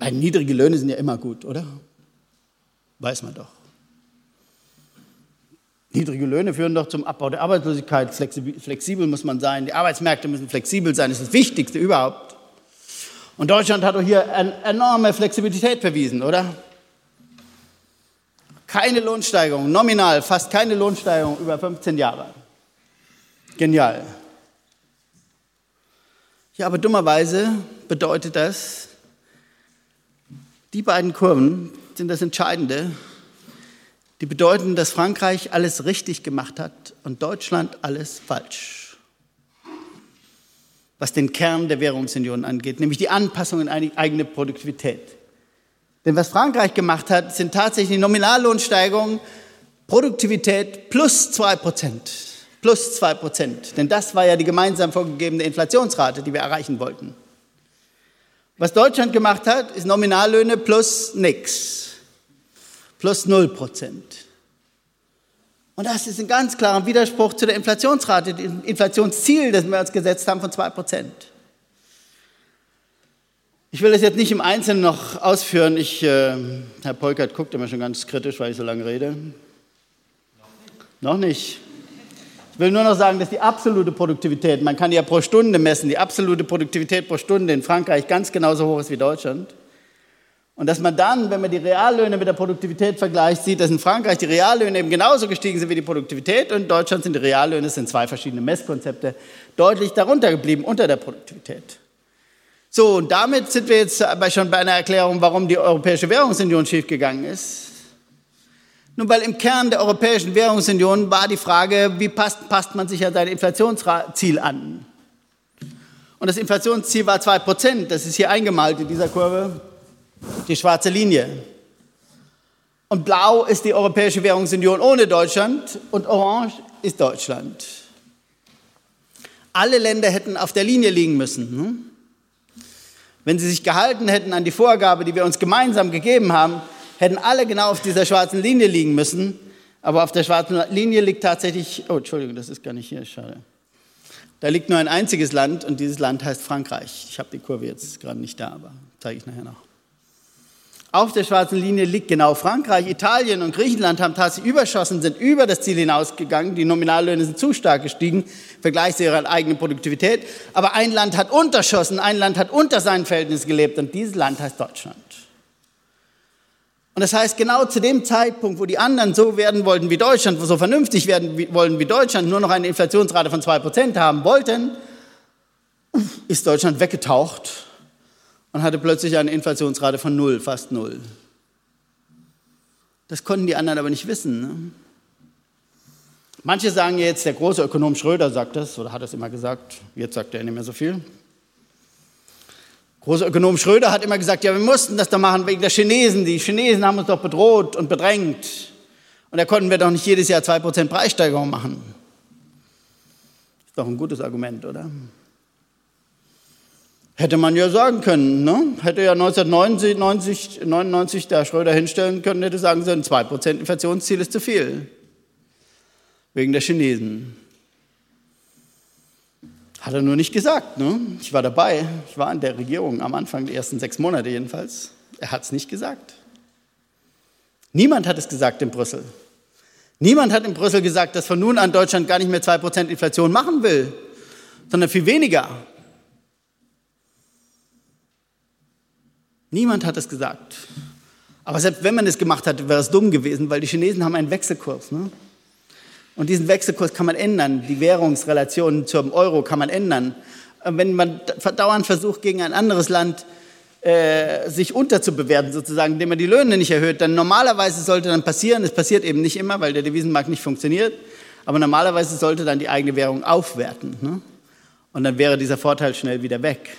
Weil niedrige Löhne sind ja immer gut, oder? Weiß man doch. Niedrige Löhne führen doch zum Abbau der Arbeitslosigkeit. Flexibel, muss man sein. Die Arbeitsmärkte müssen flexibel sein. Das ist das Wichtigste überhaupt. Und Deutschland hat doch hier enorme Flexibilität verwiesen, oder? Keine Lohnsteigerung, nominal fast keine Lohnsteigerung über 15 Jahre. Genial. Ja, aber dummerweise bedeutet das, die beiden Kurven sind das Entscheidende. Die bedeuten, dass Frankreich alles richtig gemacht hat und Deutschland alles falsch. Was den Kern der Währungsunion angeht, nämlich die Anpassung in eigene Produktivität. Denn was Frankreich gemacht hat, sind tatsächlich Nominallohnsteigerungen, Produktivität plus zwei Prozent. Plus zwei Prozent. Denn das war ja die gemeinsam vorgegebene Inflationsrate, die wir erreichen wollten. Was Deutschland gemacht hat, ist Nominallöhne plus nix. Plus null Prozent. Und das ist ein ganz klarer Widerspruch zu der Inflationsrate, dem Inflationsziel, das wir uns gesetzt haben, von zwei Prozent. Ich will das jetzt nicht im Einzelnen noch ausführen. Ich, äh, Herr Polkert guckt immer schon ganz kritisch, weil ich so lange rede. Noch nicht. Ich will nur noch sagen, dass die absolute Produktivität, man kann die ja pro Stunde messen, die absolute Produktivität pro Stunde in Frankreich ganz genauso hoch ist wie Deutschland. Und dass man dann, wenn man die Reallöhne mit der Produktivität vergleicht, sieht, dass in Frankreich die Reallöhne eben genauso gestiegen sind wie die Produktivität und in Deutschland sind die Reallöhne, es sind zwei verschiedene Messkonzepte, deutlich darunter geblieben, unter der Produktivität. So, und damit sind wir jetzt aber schon bei einer Erklärung, warum die Europäische Währungsunion schiefgegangen ist. Nun, weil im Kern der Europäischen Währungsunion war die Frage, wie passt, passt man sich an sein Inflationsziel an? Und das Inflationsziel war 2%, das ist hier eingemalt in dieser Kurve, die schwarze Linie. Und blau ist die Europäische Währungsunion ohne Deutschland und orange ist Deutschland. Alle Länder hätten auf der Linie liegen müssen. Hm? Wenn sie sich gehalten hätten an die Vorgabe, die wir uns gemeinsam gegeben haben, hätten alle genau auf dieser schwarzen Linie liegen müssen. Aber auf der schwarzen Linie liegt tatsächlich, oh, Entschuldigung, das ist gar nicht hier, schade. Da liegt nur ein einziges Land und dieses Land heißt Frankreich. Ich habe die Kurve jetzt gerade nicht da, aber zeige ich nachher noch. Auf der schwarzen Linie liegt genau Frankreich, Italien und Griechenland haben tatsächlich überschossen, sind über das Ziel hinausgegangen. Die Nominallöhne sind zu stark gestiegen im Vergleich zu ihrer eigenen Produktivität. Aber ein Land hat unterschossen, ein Land hat unter seinen Verhältnissen gelebt und dieses Land heißt Deutschland. Und das heißt, genau zu dem Zeitpunkt, wo die anderen so werden wollten wie Deutschland, so vernünftig werden wollen wie Deutschland, nur noch eine Inflationsrate von zwei Prozent haben wollten, ist Deutschland weggetaucht und hatte plötzlich eine Inflationsrate von null, fast null. Das konnten die anderen aber nicht wissen. Ne? Manche sagen jetzt, der große Ökonom Schröder sagt das, oder hat es immer gesagt, jetzt sagt er nicht mehr so viel. Großer Ökonom Schröder hat immer gesagt, ja, wir mussten das doch machen wegen der Chinesen. Die Chinesen haben uns doch bedroht und bedrängt. Und da konnten wir doch nicht jedes Jahr 2% Preissteigerung machen. Ist doch ein gutes Argument, oder? Hätte man ja sagen können, ne? Hätte ja 1999 99 der Schröder hinstellen können, hätte sagen sollen, 2% Inflationsziel ist zu viel. wegen der Chinesen. Hat er nur nicht gesagt. Ne? Ich war dabei, ich war in der Regierung am Anfang der ersten sechs Monate jedenfalls. Er hat es nicht gesagt. Niemand hat es gesagt in Brüssel. Niemand hat in Brüssel gesagt, dass von nun an Deutschland gar nicht mehr 2% Inflation machen will, sondern viel weniger. Niemand hat es gesagt. Aber selbst wenn man es gemacht hätte, wäre es dumm gewesen, weil die Chinesen haben einen Wechselkurs. Ne? Und diesen Wechselkurs kann man ändern, die Währungsrelationen zum Euro kann man ändern. Wenn man dauernd versucht, gegen ein anderes Land äh, sich unterzubewerten, sozusagen, indem man die Löhne nicht erhöht, dann normalerweise sollte dann passieren, es passiert eben nicht immer, weil der Devisenmarkt nicht funktioniert, aber normalerweise sollte dann die eigene Währung aufwerten. Ne? Und dann wäre dieser Vorteil schnell wieder weg.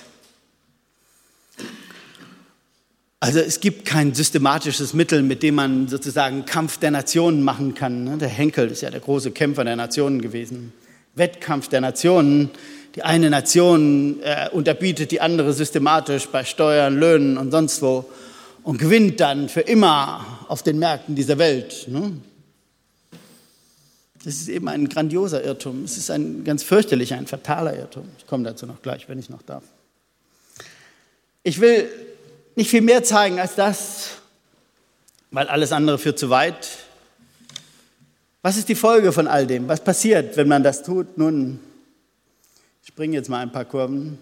Also es gibt kein systematisches Mittel, mit dem man sozusagen Kampf der Nationen machen kann. Ne? Der Henkel ist ja der große Kämpfer der Nationen gewesen. Wettkampf der Nationen. Die eine Nation äh, unterbietet die andere systematisch bei Steuern, Löhnen und sonst wo und gewinnt dann für immer auf den Märkten dieser Welt. Ne? Das ist eben ein grandioser Irrtum. Es ist ein ganz fürchterlicher, ein fataler Irrtum. Ich komme dazu noch gleich, wenn ich noch darf. Ich will nicht viel mehr zeigen als das, weil alles andere führt zu weit. Was ist die Folge von all dem? Was passiert, wenn man das tut? Nun, ich springe jetzt mal ein paar Kurven.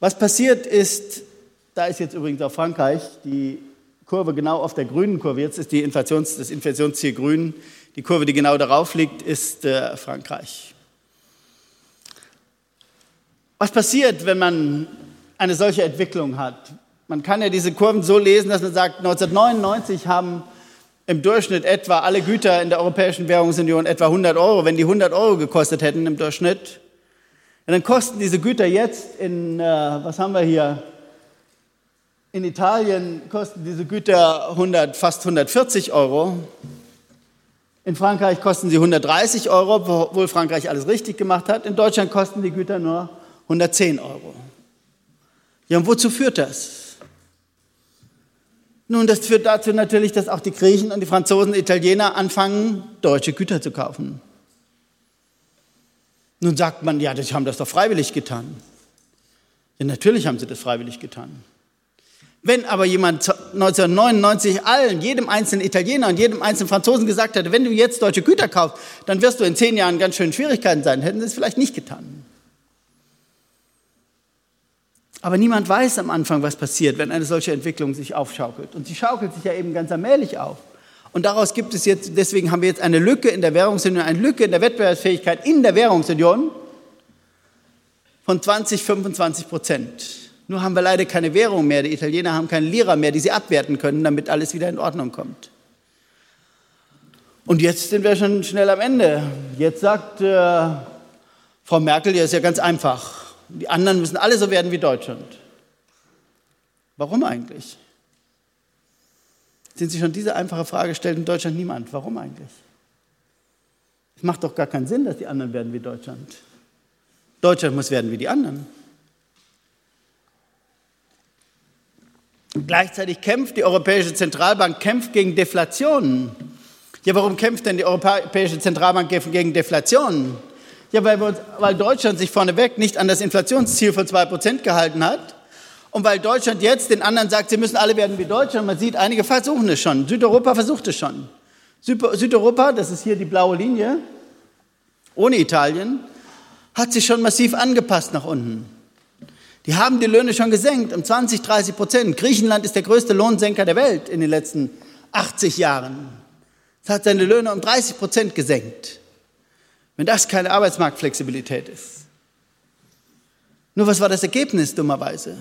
Was passiert ist, da ist jetzt übrigens auch Frankreich, die Kurve genau auf der grünen Kurve, jetzt ist die Inflations, das Inflationsziel grün, die Kurve, die genau darauf liegt, ist äh, Frankreich. Was passiert, wenn man eine solche Entwicklung hat. Man kann ja diese Kurven so lesen, dass man sagt, 1999 haben im Durchschnitt etwa alle Güter in der Europäischen Währungsunion etwa 100 Euro. Wenn die 100 Euro gekostet hätten im Durchschnitt, dann kosten diese Güter jetzt in, äh, was haben wir hier, in Italien kosten diese Güter 100, fast 140 Euro. In Frankreich kosten sie 130 Euro, obwohl Frankreich alles richtig gemacht hat. In Deutschland kosten die Güter nur 110 Euro. Ja, und wozu führt das? Nun, das führt dazu natürlich, dass auch die Griechen und die Franzosen Italiener anfangen, deutsche Güter zu kaufen. Nun sagt man, ja, die haben das doch freiwillig getan. Ja, natürlich haben sie das freiwillig getan. Wenn aber jemand 1999 allen, jedem einzelnen Italiener und jedem einzelnen Franzosen gesagt hätte, wenn du jetzt deutsche Güter kaufst, dann wirst du in zehn Jahren ganz schön Schwierigkeiten sein, hätten sie es vielleicht nicht getan. Aber niemand weiß am Anfang, was passiert, wenn eine solche Entwicklung sich aufschaukelt. Und sie schaukelt sich ja eben ganz allmählich auf. Und daraus gibt es jetzt, deswegen haben wir jetzt eine Lücke in der Währungsunion, eine Lücke in der Wettbewerbsfähigkeit in der Währungsunion von 20, 25 Prozent. Nur haben wir leider keine Währung mehr. Die Italiener haben keine Lira mehr, die sie abwerten können, damit alles wieder in Ordnung kommt. Und jetzt sind wir schon schnell am Ende. Jetzt sagt äh, Frau Merkel, ja, ist ja ganz einfach. Die anderen müssen alle so werden wie Deutschland. Warum eigentlich? Sind Sie schon diese einfache Frage stellt in Deutschland niemand. Warum eigentlich? Es macht doch gar keinen Sinn, dass die anderen werden wie Deutschland. Deutschland muss werden wie die anderen. Gleichzeitig kämpft die Europäische Zentralbank kämpft gegen Deflationen. Ja, warum kämpft denn die Europäische Zentralbank gegen Deflationen? Ja, weil, uns, weil Deutschland sich vorneweg nicht an das Inflationsziel von 2% gehalten hat und weil Deutschland jetzt den anderen sagt, sie müssen alle werden wie Deutschland. Man sieht, einige versuchen es schon. Südeuropa versucht es schon. Südeuropa, das ist hier die blaue Linie, ohne Italien, hat sich schon massiv angepasst nach unten. Die haben die Löhne schon gesenkt um 20, 30 Prozent. Griechenland ist der größte Lohnsenker der Welt in den letzten 80 Jahren. Es hat seine Löhne um 30 Prozent gesenkt. Wenn das keine Arbeitsmarktflexibilität ist. Nur was war das Ergebnis dummerweise?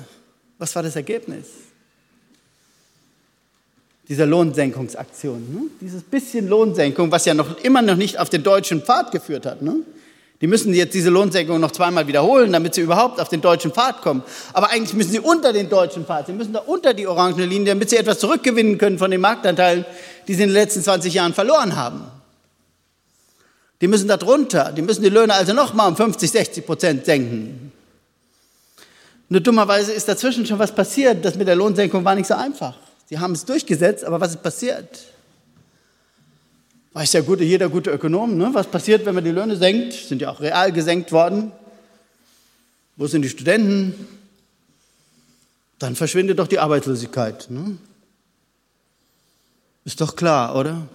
Was war das Ergebnis? Dieser Lohnsenkungsaktion. Ne? Dieses bisschen Lohnsenkung, was ja noch immer noch nicht auf den deutschen Pfad geführt hat. Ne? Die müssen jetzt diese Lohnsenkung noch zweimal wiederholen, damit sie überhaupt auf den deutschen Pfad kommen. Aber eigentlich müssen sie unter den deutschen Pfad, sie müssen da unter die orangene Linie, damit sie etwas zurückgewinnen können von den Marktanteilen, die sie in den letzten 20 Jahren verloren haben. Die müssen da drunter, die müssen die Löhne also nochmal um 50, 60 Prozent senken. Nur dummerweise ist dazwischen schon was passiert. Das mit der Lohnsenkung war nicht so einfach. Sie haben es durchgesetzt, aber was ist passiert? Weiß ja gute, jeder gute Ökonom, ne? was passiert, wenn man die Löhne senkt? Sind ja auch real gesenkt worden. Wo sind die Studenten? Dann verschwindet doch die Arbeitslosigkeit. Ne? Ist doch klar, oder?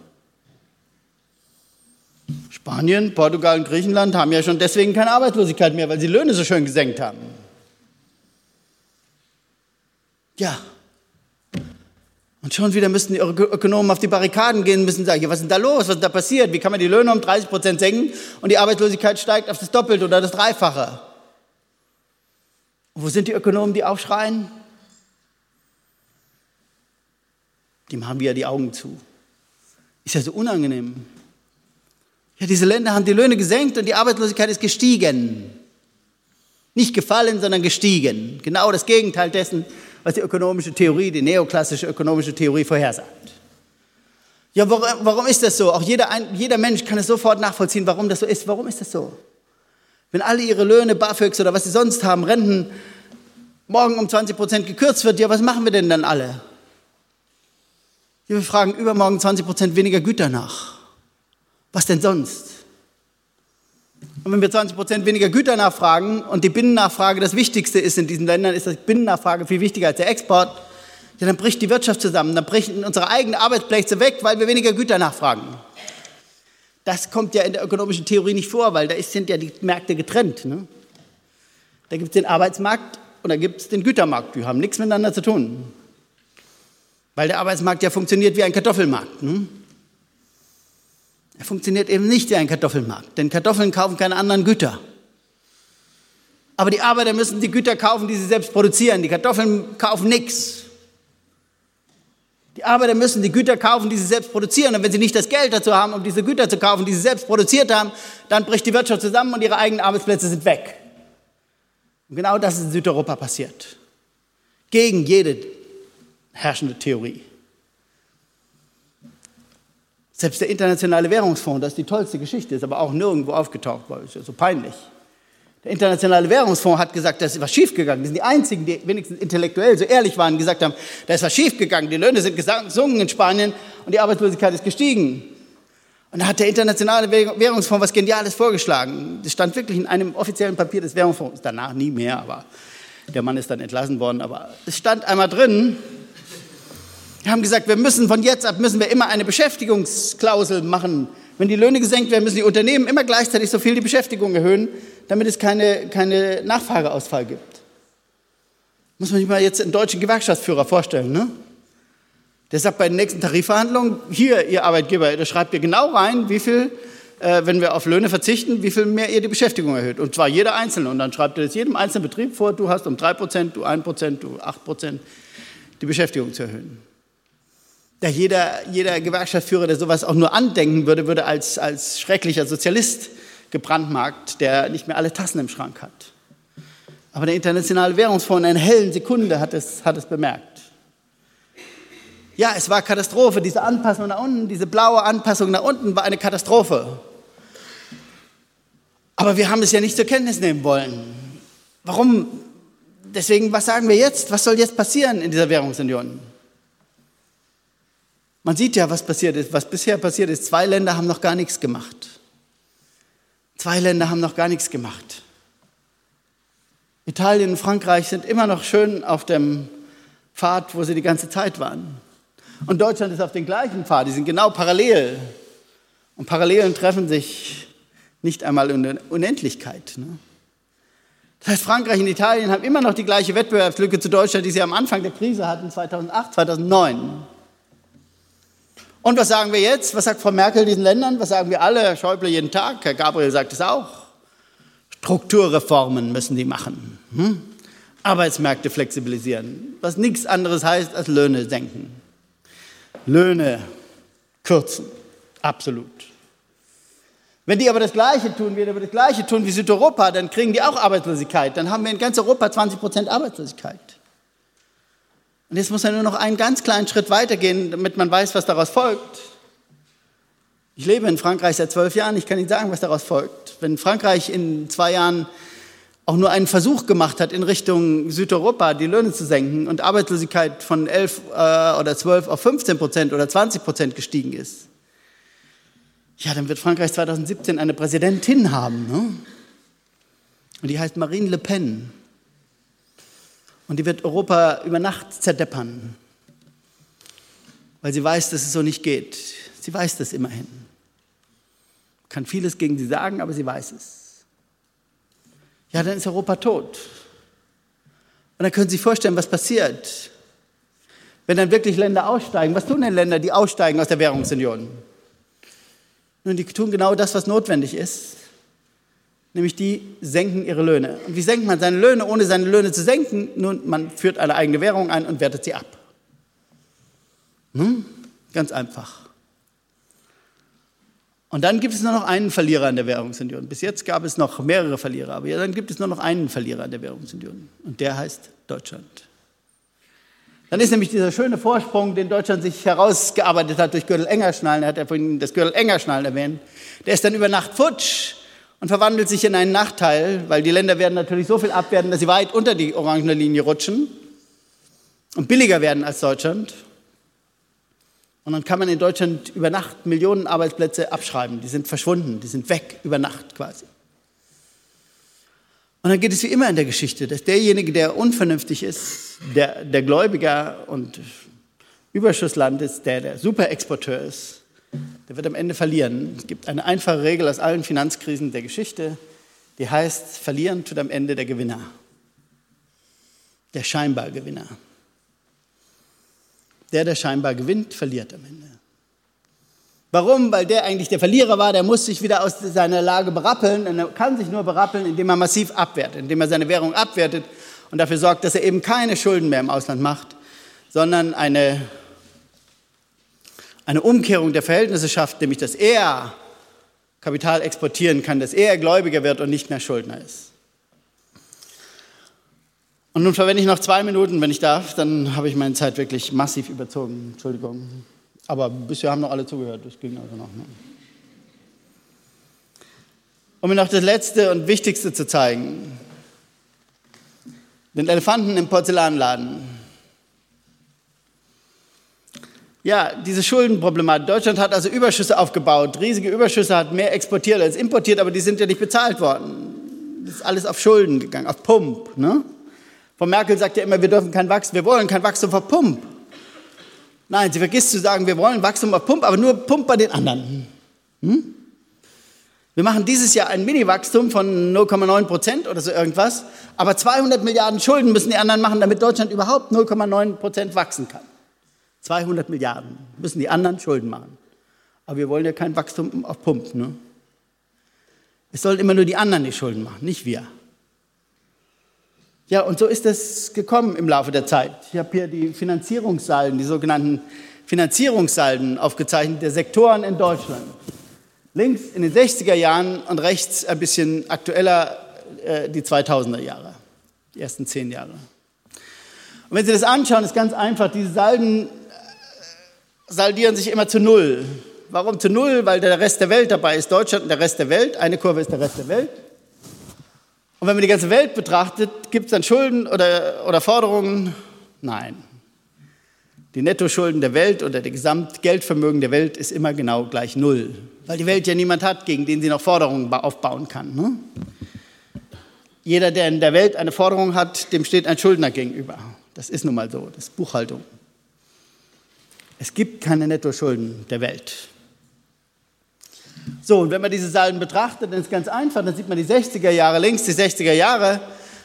Spanien, Portugal und Griechenland haben ja schon deswegen keine Arbeitslosigkeit mehr, weil sie Löhne so schön gesenkt haben. Ja. Und schon wieder müssten die Ökonomen auf die Barrikaden gehen, müssen sagen, ja, was ist denn da los, was ist da passiert, wie kann man die Löhne um 30 Prozent senken und die Arbeitslosigkeit steigt auf das Doppelte oder das Dreifache. Und wo sind die Ökonomen, die aufschreien? Die machen wieder die Augen zu. Ist ja so unangenehm. Ja, diese Länder haben die Löhne gesenkt und die Arbeitslosigkeit ist gestiegen. Nicht gefallen, sondern gestiegen. Genau das Gegenteil dessen, was die ökonomische Theorie, die neoklassische ökonomische Theorie vorhersagt. Ja, warum, warum ist das so? Auch jeder, jeder Mensch kann es sofort nachvollziehen, warum das so ist. Warum ist das so? Wenn alle ihre Löhne, BAföGs oder was sie sonst haben, Renten, morgen um 20 Prozent gekürzt wird, ja, was machen wir denn dann alle? Wir fragen übermorgen 20 Prozent weniger Güter nach. Was denn sonst? Und wenn wir 20 Prozent weniger Güter nachfragen und die Binnennachfrage das Wichtigste ist in diesen Ländern, ist die Binnennachfrage viel wichtiger als der Export, ja, dann bricht die Wirtschaft zusammen, dann brechen unsere eigenen Arbeitsplätze weg, weil wir weniger Güter nachfragen. Das kommt ja in der ökonomischen Theorie nicht vor, weil da sind ja die Märkte getrennt. Ne? Da gibt es den Arbeitsmarkt und da gibt es den Gütermarkt. Die haben nichts miteinander zu tun. Weil der Arbeitsmarkt ja funktioniert wie ein Kartoffelmarkt. Ne? Er funktioniert eben nicht wie ein Kartoffelmarkt, denn Kartoffeln kaufen keine anderen Güter. Aber die Arbeiter müssen die Güter kaufen, die sie selbst produzieren. Die Kartoffeln kaufen nichts. Die Arbeiter müssen die Güter kaufen, die sie selbst produzieren. Und wenn sie nicht das Geld dazu haben, um diese Güter zu kaufen, die sie selbst produziert haben, dann bricht die Wirtschaft zusammen und ihre eigenen Arbeitsplätze sind weg. Und genau das ist in Südeuropa passiert. Gegen jede herrschende Theorie. Selbst der Internationale Währungsfonds, das ist die tollste Geschichte, ist aber auch nirgendwo aufgetaucht, weil es ja so peinlich. Der Internationale Währungsfonds hat gesagt, da ist was schiefgegangen. Die sind die Einzigen, die wenigstens intellektuell so ehrlich waren gesagt haben, da ist was schiefgegangen. Die Löhne sind gesunken in Spanien und die Arbeitslosigkeit ist gestiegen. Und da hat der Internationale Währungsfonds was Geniales vorgeschlagen. Das stand wirklich in einem offiziellen Papier des Währungsfonds. Danach nie mehr, aber der Mann ist dann entlassen worden. Aber es stand einmal drin, wir haben gesagt, wir müssen von jetzt ab müssen wir immer eine Beschäftigungsklausel machen. Wenn die Löhne gesenkt werden, müssen die Unternehmen immer gleichzeitig so viel die Beschäftigung erhöhen, damit es keine, keine Nachfrageausfall gibt. Muss man sich mal jetzt einen deutschen Gewerkschaftsführer vorstellen, ne? Der sagt bei den nächsten Tarifverhandlungen, hier, ihr Arbeitgeber, da schreibt ihr genau rein, wie viel, äh, wenn wir auf Löhne verzichten, wie viel mehr ihr die Beschäftigung erhöht. Und zwar jeder Einzelne. Und dann schreibt ihr das jedem einzelnen Betrieb vor, du hast um 3%, du 1%, du 8% die Beschäftigung zu erhöhen. Ja, jeder, jeder Gewerkschaftsführer, der sowas auch nur andenken würde, würde als, als schrecklicher Sozialist gebrandmarkt, der nicht mehr alle Tassen im Schrank hat. Aber der Internationale Währungsfonds in einer hellen Sekunde hat es, hat es bemerkt. Ja, es war Katastrophe. Diese Anpassung nach unten, diese blaue Anpassung nach unten war eine Katastrophe. Aber wir haben es ja nicht zur Kenntnis nehmen wollen. Warum? Deswegen, was sagen wir jetzt? Was soll jetzt passieren in dieser Währungsunion? Man sieht ja, was passiert ist, was bisher passiert ist. Zwei Länder haben noch gar nichts gemacht. Zwei Länder haben noch gar nichts gemacht. Italien und Frankreich sind immer noch schön auf dem Pfad, wo sie die ganze Zeit waren. Und Deutschland ist auf dem gleichen Pfad, die sind genau parallel. Und Parallelen treffen sich nicht einmal in der Unendlichkeit. Ne? Das heißt, Frankreich und Italien haben immer noch die gleiche Wettbewerbslücke zu Deutschland, die sie am Anfang der Krise hatten, 2008, 2009. Und was sagen wir jetzt? Was sagt Frau Merkel diesen Ländern? Was sagen wir alle? Herr Schäuble jeden Tag, Herr Gabriel sagt es auch. Strukturreformen müssen die machen. Hm? Arbeitsmärkte flexibilisieren, was nichts anderes heißt als Löhne senken. Löhne kürzen, absolut. Wenn die aber das Gleiche tun, wir aber das Gleiche tun wie Südeuropa, dann kriegen die auch Arbeitslosigkeit. Dann haben wir in ganz Europa 20 Prozent Arbeitslosigkeit. Und jetzt muss er nur noch einen ganz kleinen Schritt weitergehen, damit man weiß, was daraus folgt. Ich lebe in Frankreich seit zwölf Jahren, ich kann Ihnen sagen, was daraus folgt. Wenn Frankreich in zwei Jahren auch nur einen Versuch gemacht hat, in Richtung Südeuropa die Löhne zu senken und Arbeitslosigkeit von 11 äh, oder 12 auf 15 Prozent oder 20 Prozent gestiegen ist, Ja, dann wird Frankreich 2017 eine Präsidentin haben. Ne? Und die heißt Marine Le Pen. Und die wird Europa über Nacht zerdeppern, weil sie weiß, dass es so nicht geht. Sie weiß das immerhin. Kann vieles gegen sie sagen, aber sie weiß es. Ja, dann ist Europa tot. Und dann können Sie sich vorstellen, was passiert, wenn dann wirklich Länder aussteigen. Was tun denn Länder, die aussteigen aus der Währungsunion? Nun, die tun genau das, was notwendig ist, nämlich die senken ihre Löhne. Und wie senkt man seine Löhne, ohne seine Löhne zu senken? Nun, man führt eine eigene Währung ein und wertet sie ab. Hm? Ganz einfach. Und dann gibt es nur noch einen Verlierer in der Währungsunion. Bis jetzt gab es noch mehrere Verlierer, aber dann gibt es nur noch einen Verlierer in der Währungsunion. Und der heißt Deutschland. Dann ist nämlich dieser schöne Vorsprung, den Deutschland sich herausgearbeitet hat durch Gürtel-Engerschnallen, er hat ja vorhin das Gürtel-Engerschnallen erwähnt, der ist dann über Nacht futsch und verwandelt sich in einen Nachteil, weil die Länder werden natürlich so viel abwerten, dass sie weit unter die orangene Linie rutschen und billiger werden als Deutschland. Und dann kann man in Deutschland über Nacht Millionen Arbeitsplätze abschreiben. Die sind verschwunden, die sind weg über Nacht quasi. Und dann geht es wie immer in der Geschichte, dass derjenige, der unvernünftig ist, der, der Gläubiger und Überschussland ist, der der Superexporteur ist, der wird am Ende verlieren. Es gibt eine einfache Regel aus allen Finanzkrisen der Geschichte, die heißt, verlieren tut am Ende der Gewinner, der scheinbar Gewinner. Der, der scheinbar gewinnt, verliert am Ende. Warum? Weil der eigentlich der Verlierer war, der muss sich wieder aus seiner Lage berappeln und er kann sich nur berappeln, indem er massiv abwertet, indem er seine Währung abwertet und dafür sorgt, dass er eben keine Schulden mehr im Ausland macht, sondern eine, eine Umkehrung der Verhältnisse schafft, nämlich dass er Kapital exportieren kann, dass er Gläubiger wird und nicht mehr Schuldner ist. Und nun verwende ich noch zwei Minuten, wenn ich darf, dann habe ich meine Zeit wirklich massiv überzogen. Entschuldigung. Aber bisher haben noch alle zugehört, das ging also noch. Ne? Um mir noch das Letzte und Wichtigste zu zeigen. Den Elefanten im Porzellanladen. Ja, diese Schuldenproblematik. Deutschland hat also Überschüsse aufgebaut, riesige Überschüsse, hat mehr exportiert als importiert, aber die sind ja nicht bezahlt worden. Das ist alles auf Schulden gegangen, auf Pump. Ne? Frau Merkel sagt ja immer, wir dürfen kein Wachstum, wir wollen kein Wachstum auf Pump. Nein, sie vergisst zu sagen, wir wollen Wachstum auf Pump, aber nur Pump bei den anderen. Hm? Wir machen dieses Jahr ein Mini-Wachstum von 0,9 Prozent oder so irgendwas, aber 200 Milliarden Schulden müssen die anderen machen, damit Deutschland überhaupt 0,9 Prozent wachsen kann. 200 Milliarden müssen die anderen Schulden machen. Aber wir wollen ja kein Wachstum auf Pump. Ne? Es sollen immer nur die anderen die Schulden machen, nicht wir. Ja, und so ist es gekommen im Laufe der Zeit. Ich habe hier die Finanzierungssalden, die sogenannten Finanzierungssalden aufgezeichnet der Sektoren in Deutschland. Links in den 60er Jahren und rechts ein bisschen aktueller äh, die 2000er Jahre, die ersten zehn Jahre. Und wenn Sie das anschauen, ist ganz einfach, diese Salden saldieren sich immer zu Null. Warum zu Null? Weil der Rest der Welt dabei ist, Deutschland und der Rest der Welt. Eine Kurve ist der Rest der Welt. Und wenn man die ganze Welt betrachtet, gibt es dann Schulden oder, oder Forderungen? Nein. Die Nettoschulden der Welt oder der Gesamtgeldvermögen der Welt ist immer genau gleich Null, weil die Welt ja niemand hat, gegen den sie noch Forderungen aufbauen kann. Ne? Jeder, der in der Welt eine Forderung hat, dem steht ein Schuldner gegenüber. Das ist nun mal so, das ist Buchhaltung. Es gibt keine Nettoschulden der Welt. So, und wenn man diese Salden betrachtet, dann ist es ganz einfach, dann sieht man die 60er Jahre links, die 60er Jahre,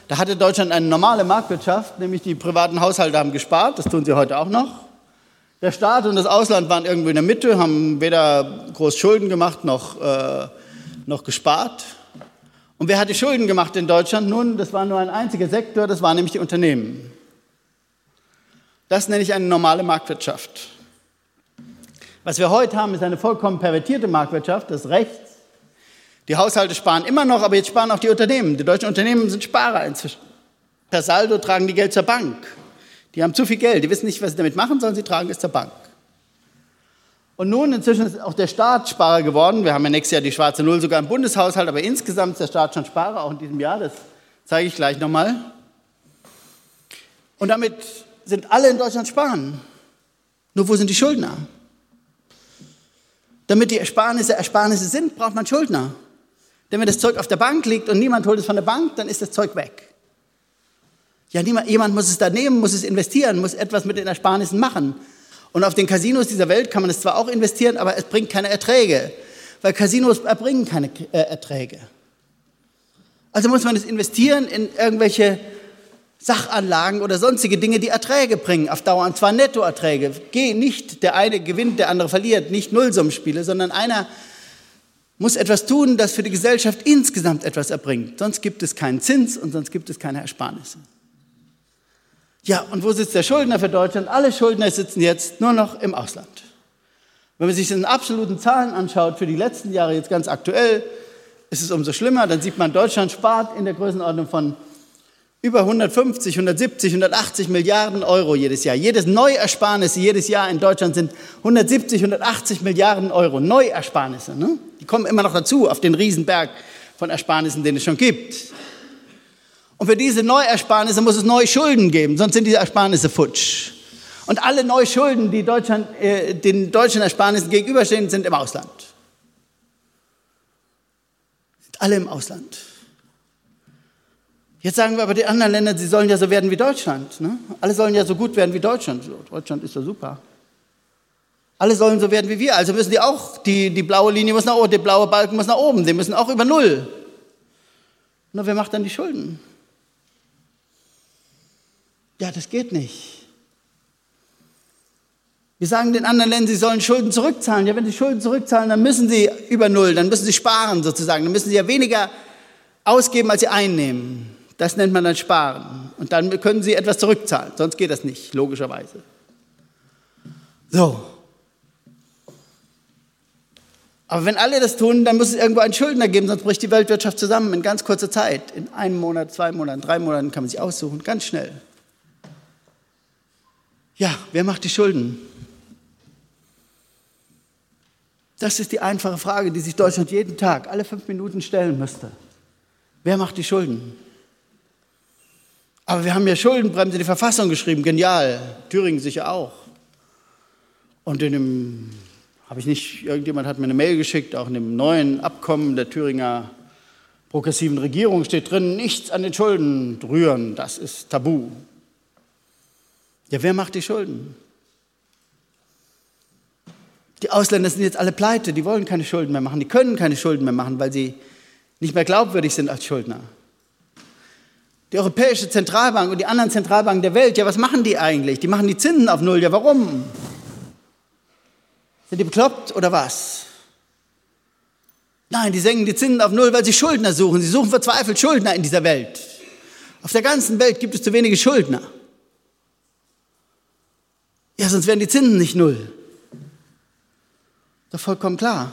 da hatte Deutschland eine normale Marktwirtschaft, nämlich die privaten Haushalte haben gespart, das tun sie heute auch noch. Der Staat und das Ausland waren irgendwo in der Mitte, haben weder groß Schulden gemacht noch, äh, noch gespart. Und wer hat die Schulden gemacht in Deutschland? Nun, das war nur ein einziger Sektor, das waren nämlich die Unternehmen. Das nenne ich eine normale Marktwirtschaft. Was wir heute haben, ist eine vollkommen pervertierte Marktwirtschaft, das rechts. Die Haushalte sparen immer noch, aber jetzt sparen auch die Unternehmen. Die deutschen Unternehmen sind Sparer inzwischen. Per Saldo tragen die Geld zur Bank. Die haben zu viel Geld, die wissen nicht, was sie damit machen, sondern sie tragen es zur Bank. Und nun inzwischen ist auch der Staat Sparer geworden. Wir haben ja nächstes Jahr die schwarze Null sogar im Bundeshaushalt, aber insgesamt ist der Staat schon Sparer, auch in diesem Jahr. Das zeige ich gleich nochmal. Und damit sind alle in Deutschland sparen. Nur wo sind die Schuldner? Damit die Ersparnisse Ersparnisse sind, braucht man Schuldner. Denn wenn das Zeug auf der Bank liegt und niemand holt es von der Bank, dann ist das Zeug weg. Ja, niemand, jemand muss es da nehmen, muss es investieren, muss etwas mit den Ersparnissen machen. Und auf den Casinos dieser Welt kann man es zwar auch investieren, aber es bringt keine Erträge, weil Casinos erbringen keine äh, Erträge. Also muss man es investieren in irgendwelche Sachanlagen oder sonstige Dinge, die Erträge bringen, auf Dauer, und zwar Nettoerträge. Geh nicht, der eine gewinnt, der andere verliert, nicht Nullsummspiele, sondern einer muss etwas tun, das für die Gesellschaft insgesamt etwas erbringt. Sonst gibt es keinen Zins und sonst gibt es keine Ersparnisse. Ja, und wo sitzt der Schuldner für Deutschland? Alle Schuldner sitzen jetzt nur noch im Ausland. Wenn man sich die absoluten Zahlen anschaut, für die letzten Jahre jetzt ganz aktuell, ist es umso schlimmer. Dann sieht man, Deutschland spart in der Größenordnung von über 150, 170, 180 Milliarden Euro jedes Jahr. Jedes Neuersparnisse jedes Jahr in Deutschland sind 170, 180 Milliarden Euro. Neuersparnisse. Ne? Die kommen immer noch dazu auf den Riesenberg von Ersparnissen, den es schon gibt. Und für diese Neuersparnisse muss es neue Schulden geben, sonst sind diese Ersparnisse futsch. Und alle Neuschulden, die Deutschland, äh, den deutschen Ersparnissen gegenüberstehen, sind im Ausland. Sind alle im Ausland. Jetzt sagen wir aber die anderen Länder, sie sollen ja so werden wie Deutschland. Ne? Alle sollen ja so gut werden wie Deutschland. Deutschland ist ja super. Alle sollen so werden wie wir. Also müssen die auch, die, die blaue Linie muss nach oben, der blaue Balken muss nach oben. Die müssen auch über Null. Nur wer macht dann die Schulden? Ja, das geht nicht. Wir sagen den anderen Ländern, sie sollen Schulden zurückzahlen. Ja, wenn sie Schulden zurückzahlen, dann müssen sie über Null, dann müssen sie sparen sozusagen. Dann müssen sie ja weniger ausgeben, als sie einnehmen. Das nennt man dann Sparen. Und dann können sie etwas zurückzahlen. Sonst geht das nicht, logischerweise. So. Aber wenn alle das tun, dann muss es irgendwo einen Schuldner geben, sonst bricht die Weltwirtschaft zusammen in ganz kurzer Zeit. In einem Monat, zwei Monaten, drei Monaten kann man sich aussuchen, ganz schnell. Ja, wer macht die Schulden? Das ist die einfache Frage, die sich Deutschland jeden Tag, alle fünf Minuten stellen müsste. Wer macht die Schulden? Aber wir haben ja Schuldenbremse in die Verfassung geschrieben, genial. Thüringen sicher auch. Und in dem, habe ich nicht, irgendjemand hat mir eine Mail geschickt, auch in dem neuen Abkommen der Thüringer progressiven Regierung steht drin, nichts an den Schulden rühren, das ist tabu. Ja, wer macht die Schulden? Die Ausländer sind jetzt alle pleite, die wollen keine Schulden mehr machen, die können keine Schulden mehr machen, weil sie nicht mehr glaubwürdig sind als Schuldner. Die Europäische Zentralbank und die anderen Zentralbanken der Welt, ja, was machen die eigentlich? Die machen die Zinsen auf Null, ja, warum? Sind die bekloppt oder was? Nein, die senken die Zinsen auf Null, weil sie Schuldner suchen. Sie suchen verzweifelt Schuldner in dieser Welt. Auf der ganzen Welt gibt es zu wenige Schuldner. Ja, sonst wären die Zinsen nicht null. Doch vollkommen klar.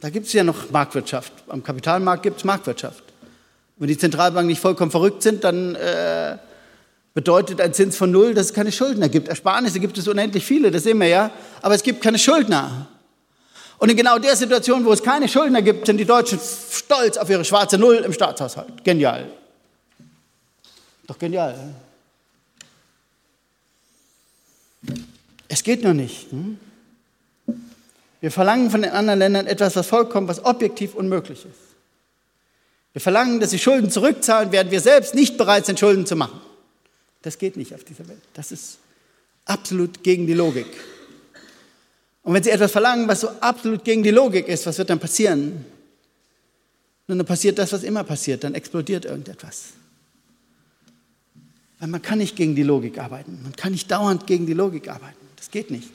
Da gibt es ja noch Marktwirtschaft. Am Kapitalmarkt gibt es Marktwirtschaft. Wenn die Zentralbanken nicht vollkommen verrückt sind, dann äh, bedeutet ein Zins von null, dass es keine Schuldner gibt. Ersparnisse gibt es unendlich viele, das sehen wir ja, aber es gibt keine Schuldner. Und in genau der Situation, wo es keine Schuldner gibt, sind die Deutschen stolz auf ihre schwarze Null im Staatshaushalt. Genial. Doch genial. Es geht nur nicht. Hm? Wir verlangen von den anderen Ländern etwas, was vollkommen, was objektiv unmöglich ist. Wir verlangen, dass sie Schulden zurückzahlen, während wir selbst nicht bereit sind, Schulden zu machen. Das geht nicht auf dieser Welt. Das ist absolut gegen die Logik. Und wenn sie etwas verlangen, was so absolut gegen die Logik ist, was wird dann passieren? Nun, dann passiert das, was immer passiert, dann explodiert irgendetwas. Weil man kann nicht gegen die Logik arbeiten. Man kann nicht dauernd gegen die Logik arbeiten. Das geht nicht.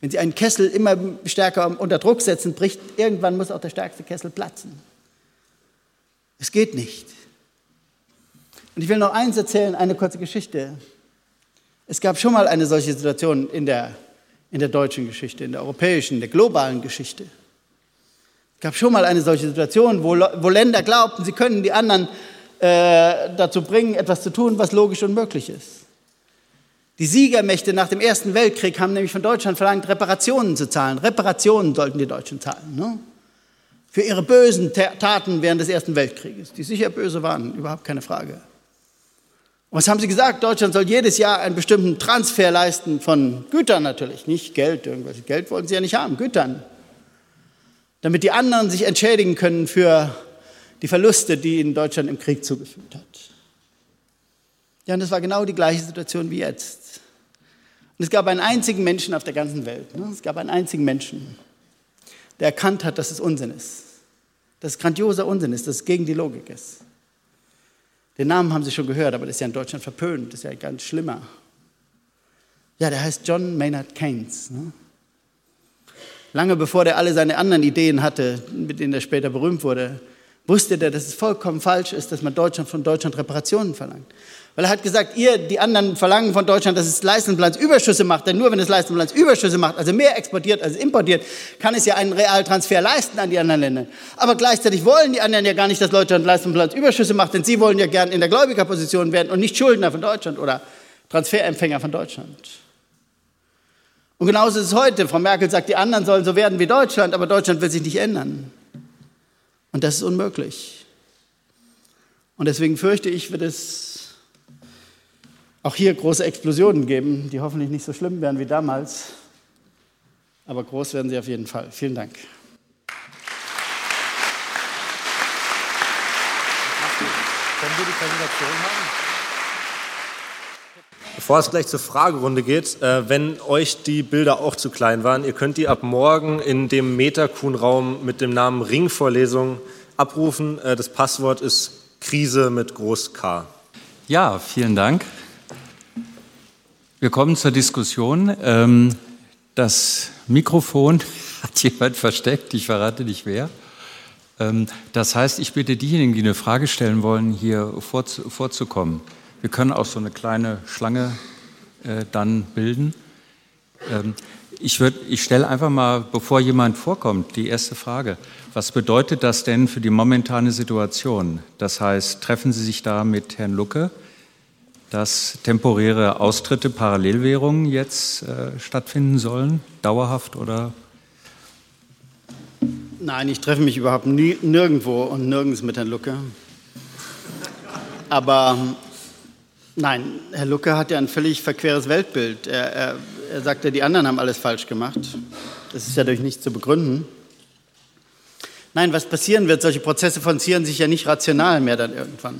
Wenn Sie einen Kessel immer stärker unter Druck setzen, bricht irgendwann muss auch der stärkste Kessel platzen. Es geht nicht. Und ich will noch eins erzählen, eine kurze Geschichte. Es gab schon mal eine solche Situation in der, in der deutschen Geschichte, in der europäischen, in der globalen Geschichte. Es gab schon mal eine solche Situation, wo, wo Länder glaubten, sie können die anderen äh, dazu bringen, etwas zu tun, was logisch unmöglich ist. Die Siegermächte nach dem Ersten Weltkrieg haben nämlich von Deutschland verlangt, Reparationen zu zahlen. Reparationen sollten die Deutschen zahlen. Ne? Für ihre bösen Taten während des Ersten Weltkrieges, die sicher böse waren, überhaupt keine Frage. Und was haben sie gesagt? Deutschland soll jedes Jahr einen bestimmten Transfer leisten von Gütern natürlich, nicht Geld. Irgendwelche Geld wollen sie ja nicht haben, Gütern. Damit die anderen sich entschädigen können für die Verluste, die ihnen Deutschland im Krieg zugefügt hat. Ja, und das war genau die gleiche Situation wie jetzt. Und es gab einen einzigen Menschen auf der ganzen Welt. Ne? Es gab einen einzigen Menschen, der erkannt hat, dass es Unsinn ist. Dass es grandioser Unsinn ist, dass es gegen die Logik ist. Den Namen haben Sie schon gehört, aber das ist ja in Deutschland verpönt. Das ist ja ganz schlimmer. Ja, der heißt John Maynard Keynes. Ne? Lange bevor der alle seine anderen Ideen hatte, mit denen er später berühmt wurde, wusste der, dass es vollkommen falsch ist, dass man Deutschland von Deutschland Reparationen verlangt. Weil er hat gesagt, ihr, die anderen verlangen von Deutschland, dass es Leistungsbilanzüberschüsse macht. Denn nur wenn es Leistungsbilanzüberschüsse macht, also mehr exportiert als importiert, kann es ja einen Realtransfer leisten an die anderen Länder. Aber gleichzeitig wollen die anderen ja gar nicht, dass Deutschland Leistungsbilanzüberschüsse macht, denn sie wollen ja gern in der Gläubigerposition werden und nicht Schuldner von Deutschland oder Transferempfänger von Deutschland. Und genauso ist es heute. Frau Merkel sagt, die anderen sollen so werden wie Deutschland, aber Deutschland will sich nicht ändern. Und das ist unmöglich. Und deswegen fürchte ich, wird es auch hier große Explosionen geben, die hoffentlich nicht so schlimm werden wie damals. Aber groß werden sie auf jeden Fall. Vielen Dank. Können wir die Präsentation haben? Bevor es gleich zur Fragerunde geht, äh, wenn euch die Bilder auch zu klein waren, ihr könnt die ab morgen in dem Metakuhn-Raum mit dem Namen Ringvorlesung abrufen. Äh, das Passwort ist Krise mit Groß K. Ja, vielen Dank. Wir kommen zur Diskussion. Ähm, das Mikrofon hat jemand versteckt, ich verrate nicht wer. Ähm, das heißt, ich bitte diejenigen, die eine Frage stellen wollen, hier vorzukommen. Wir können auch so eine kleine Schlange äh, dann bilden. Ähm, ich, ich stelle einfach mal, bevor jemand vorkommt, die erste Frage. Was bedeutet das denn für die momentane Situation? Das heißt, treffen Sie sich da mit Herrn Lucke, dass temporäre Austritte, Parallelwährungen jetzt äh, stattfinden sollen, dauerhaft oder? Nein, ich treffe mich überhaupt nie, nirgendwo und nirgends mit Herrn Lucke. Aber Nein, Herr Lucke hat ja ein völlig verqueres Weltbild. Er, er, er sagt ja, die anderen haben alles falsch gemacht. Das ist ja durch nichts zu begründen. Nein, was passieren wird, solche Prozesse vollziehen sich ja nicht rational mehr dann irgendwann.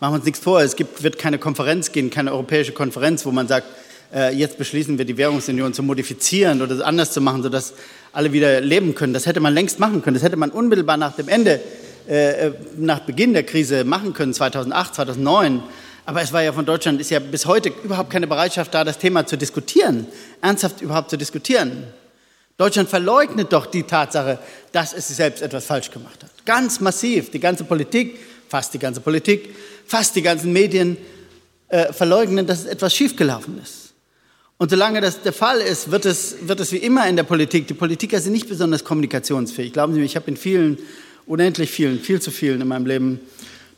Machen wir uns nichts vor, es gibt, wird keine Konferenz gehen, keine europäische Konferenz, wo man sagt, äh, jetzt beschließen wir die Währungsunion zu modifizieren oder anders zu machen, sodass alle wieder leben können. Das hätte man längst machen können. Das hätte man unmittelbar nach dem Ende, äh, äh nach Beginn der Krise machen können, 2008, 2009. Aber es war ja von Deutschland, ist ja bis heute überhaupt keine Bereitschaft da, das Thema zu diskutieren, ernsthaft überhaupt zu diskutieren. Deutschland verleugnet doch die Tatsache, dass es selbst etwas falsch gemacht hat. Ganz massiv. Die ganze Politik, fast die ganze Politik, fast die ganzen Medien äh, verleugnen, dass etwas schiefgelaufen ist. Und solange das der Fall ist, wird es, wird es wie immer in der Politik. Die Politiker sind nicht besonders kommunikationsfähig. Glauben Sie mir, ich habe in vielen, unendlich vielen, viel zu vielen in meinem Leben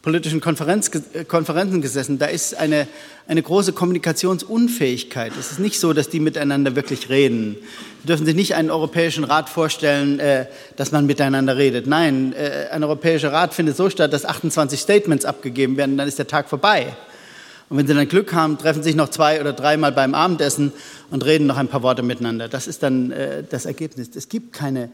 politischen Konferenz, äh, Konferenzen gesessen, da ist eine, eine große Kommunikationsunfähigkeit. Es ist nicht so, dass die miteinander wirklich reden. Sie dürfen sich nicht einen Europäischen Rat vorstellen, äh, dass man miteinander redet. Nein, äh, ein Europäischer Rat findet so statt, dass 28 Statements abgegeben werden, dann ist der Tag vorbei. Und wenn Sie dann Glück haben, treffen sich noch zwei oder dreimal beim Abendessen und reden noch ein paar Worte miteinander. Das ist dann äh, das Ergebnis. Es gibt keine,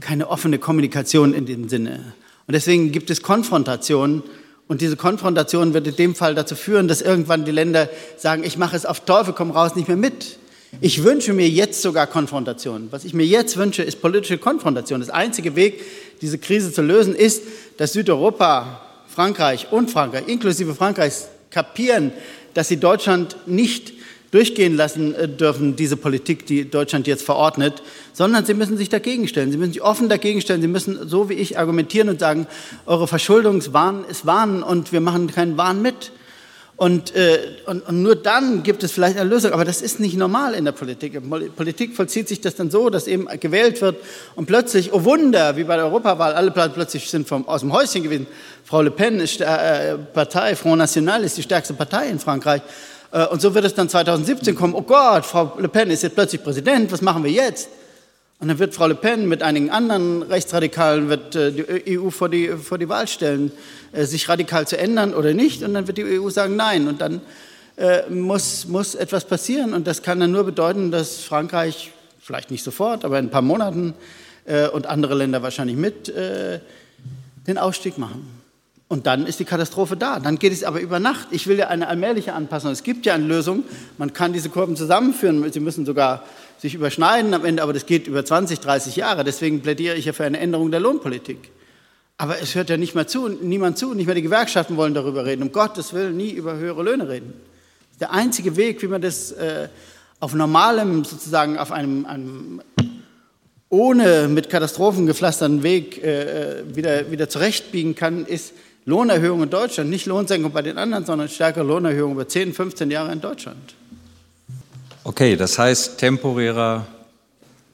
keine offene Kommunikation in dem Sinne. Und deswegen gibt es Konfrontationen und diese Konfrontation wird in dem Fall dazu führen, dass irgendwann die Länder sagen, ich mache es auf Teufel komm raus nicht mehr mit. Ich wünsche mir jetzt sogar Konfrontation. Was ich mir jetzt wünsche, ist politische Konfrontation. Das einzige Weg, diese Krise zu lösen, ist, dass Südeuropa, Frankreich und Frankreich, inklusive Frankreichs, kapieren, dass sie Deutschland nicht durchgehen lassen äh, dürfen, diese Politik, die Deutschland jetzt verordnet, sondern sie müssen sich dagegen stellen. Sie müssen sich offen dagegen stellen. Sie müssen, so wie ich, argumentieren und sagen, eure Verschuldungswahn ist Wahn und wir machen keinen Wahn mit. Und, äh, und, und, nur dann gibt es vielleicht eine Lösung. Aber das ist nicht normal in der Politik. In der Politik vollzieht sich das dann so, dass eben gewählt wird und plötzlich, oh Wunder, wie bei der Europawahl, alle plötzlich sind vom, aus dem Häuschen gewesen. Frau Le Pen ist äh, Partei, Front National ist die stärkste Partei in Frankreich. Äh, und so wird es dann 2017 kommen, oh Gott, Frau Le Pen ist jetzt plötzlich Präsident, was machen wir jetzt? Und dann wird Frau Le Pen mit einigen anderen Rechtsradikalen wird äh, die EU vor die, vor die Wahl stellen, äh, sich radikal zu ändern oder nicht. Und dann wird die EU sagen Nein. Und dann muss, muss etwas passieren. Und das kann dann nur bedeuten, dass Frankreich, vielleicht nicht sofort, aber in ein paar Monaten und andere Länder wahrscheinlich mit, den Ausstieg machen. Und dann ist die Katastrophe da. Dann geht es aber über Nacht. Ich will ja eine allmähliche Anpassung. Es gibt ja eine Lösung. Man kann diese Kurven zusammenführen. Sie müssen sogar sich überschneiden am Ende, aber das geht über 20, 30 Jahre. Deswegen plädiere ich ja für eine Änderung der Lohnpolitik. Aber es hört ja nicht mehr zu, niemand zu, nicht mehr die Gewerkschaften wollen darüber reden. Um Gottes Willen nie über höhere Löhne reden. Das ist der einzige Weg, wie man das äh, auf normalem, sozusagen auf einem, einem ohne mit Katastrophen gepflasterten Weg äh, äh wieder, wieder zurechtbiegen kann, ist, Lohnerhöhung in Deutschland, nicht Lohnsenkung bei den anderen, sondern stärkere Lohnerhöhung über 10, 15 Jahre in Deutschland. Okay, das heißt temporärer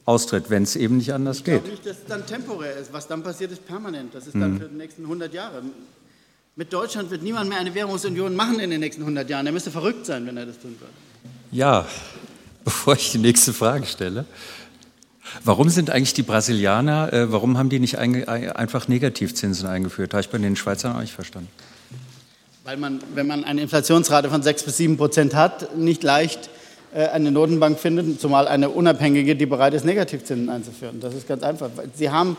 Austritt, wenn es eben nicht anders geht. Ich glaube nicht, dass es dann temporär ist. Was dann passiert, ist permanent. Das ist dann mhm. für die nächsten 100 Jahre. Mit Deutschland wird niemand mehr eine Währungsunion machen in den nächsten 100 Jahren. Er müsste verrückt sein, wenn er das tun würde. Ja, bevor ich die nächste Frage stelle. Warum sind eigentlich die Brasilianer, äh, warum haben die nicht ein, einfach Negativzinsen eingeführt? Habe ich bei den Schweizern auch nicht verstanden. Weil man, wenn man eine Inflationsrate von 6 bis 7 Prozent hat, nicht leicht äh, eine Notenbank findet, zumal eine unabhängige, die bereit ist, Negativzinsen einzuführen. Das ist ganz einfach. Sie haben,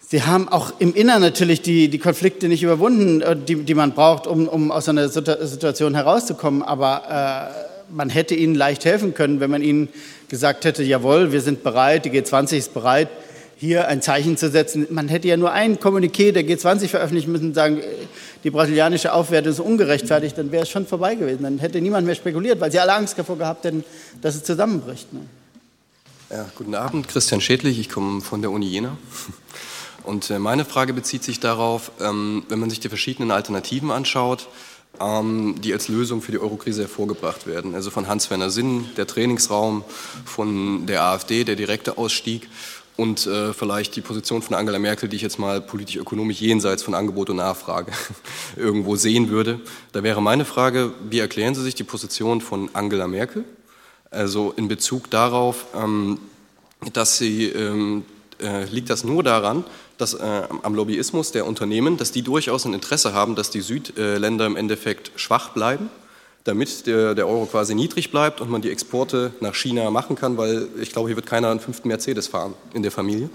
Sie haben auch im Inneren natürlich die, die Konflikte nicht überwunden, äh, die, die man braucht, um, um aus einer Situation herauszukommen. Aber äh, man hätte ihnen leicht helfen können, wenn man ihnen gesagt hätte, jawohl, wir sind bereit, die G20 ist bereit, hier ein Zeichen zu setzen. Man hätte ja nur ein Kommuniqué der G20 veröffentlichen müssen und sagen, die brasilianische Aufwertung ist ungerechtfertigt, dann wäre es schon vorbei gewesen. Dann hätte niemand mehr spekuliert, weil sie alle Angst davor gehabt hätten, dass es zusammenbricht. Ne? Ja, guten Abend, Christian Schädlich, ich komme von der Uni Jena. Und äh, meine Frage bezieht sich darauf, ähm, wenn man sich die verschiedenen Alternativen anschaut, die als Lösung für die Eurokrise hervorgebracht werden. Also von Hans-Werner Sinn, der Trainingsraum, von der AfD, der direkte Ausstieg und äh, vielleicht die Position von Angela Merkel, die ich jetzt mal politisch-ökonomisch jenseits von Angebot und Nachfrage irgendwo sehen würde. Da wäre meine Frage, wie erklären Sie sich die Position von Angela Merkel? Also in Bezug darauf, ähm, dass sie, ähm, äh, liegt das nur daran, dass, äh, am Lobbyismus der Unternehmen, dass die durchaus ein Interesse haben, dass die Südländer im Endeffekt schwach bleiben, damit der, der, Euro quasi niedrig bleibt und man die Exporte nach China machen kann, weil ich glaube, hier wird keiner einen fünften Mercedes fahren in der Familie.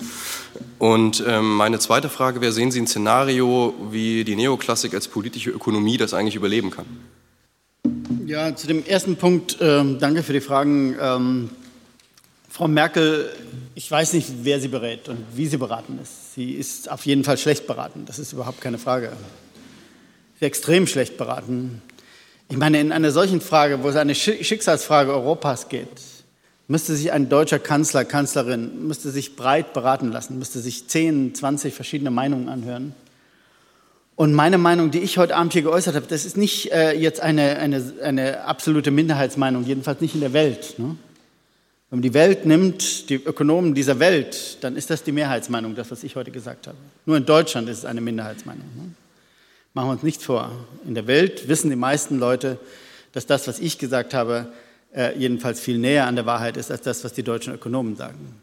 Und ähm, meine zweite Frage wäre, sehen Sie ein Szenario, wie die Neoklassik als politische Ökonomie das eigentlich überleben kann? Ja, zu dem ersten Punkt, ähm, danke für die Fragen. Ähm, Frau Merkel, ich weiß nicht, wer sie berät und wie sie beraten ist. Sie ist auf jeden Fall schlecht beraten, das ist überhaupt keine Frage. Sie ist extrem schlecht beraten. Ich meine, in einer solchen Frage, wo es eine Schicksalsfrage Europas geht, müsste sich ein deutscher Kanzler, Kanzlerin, müsste sich breit beraten lassen, müsste sich 10, 20 verschiedene Meinungen anhören. Und meine Meinung, die ich heute Abend hier geäußert habe, das ist nicht äh, jetzt eine, eine, eine absolute Minderheitsmeinung, jedenfalls nicht in der Welt. Ne? Wenn man die Welt nimmt, die Ökonomen dieser Welt, dann ist das die Mehrheitsmeinung, das, was ich heute gesagt habe. Nur in Deutschland ist es eine Minderheitsmeinung. Ne? Machen wir uns nichts vor. In der Welt wissen die meisten Leute, dass das, was ich gesagt habe, äh, jedenfalls viel näher an der Wahrheit ist als das, was die deutschen Ökonomen sagen.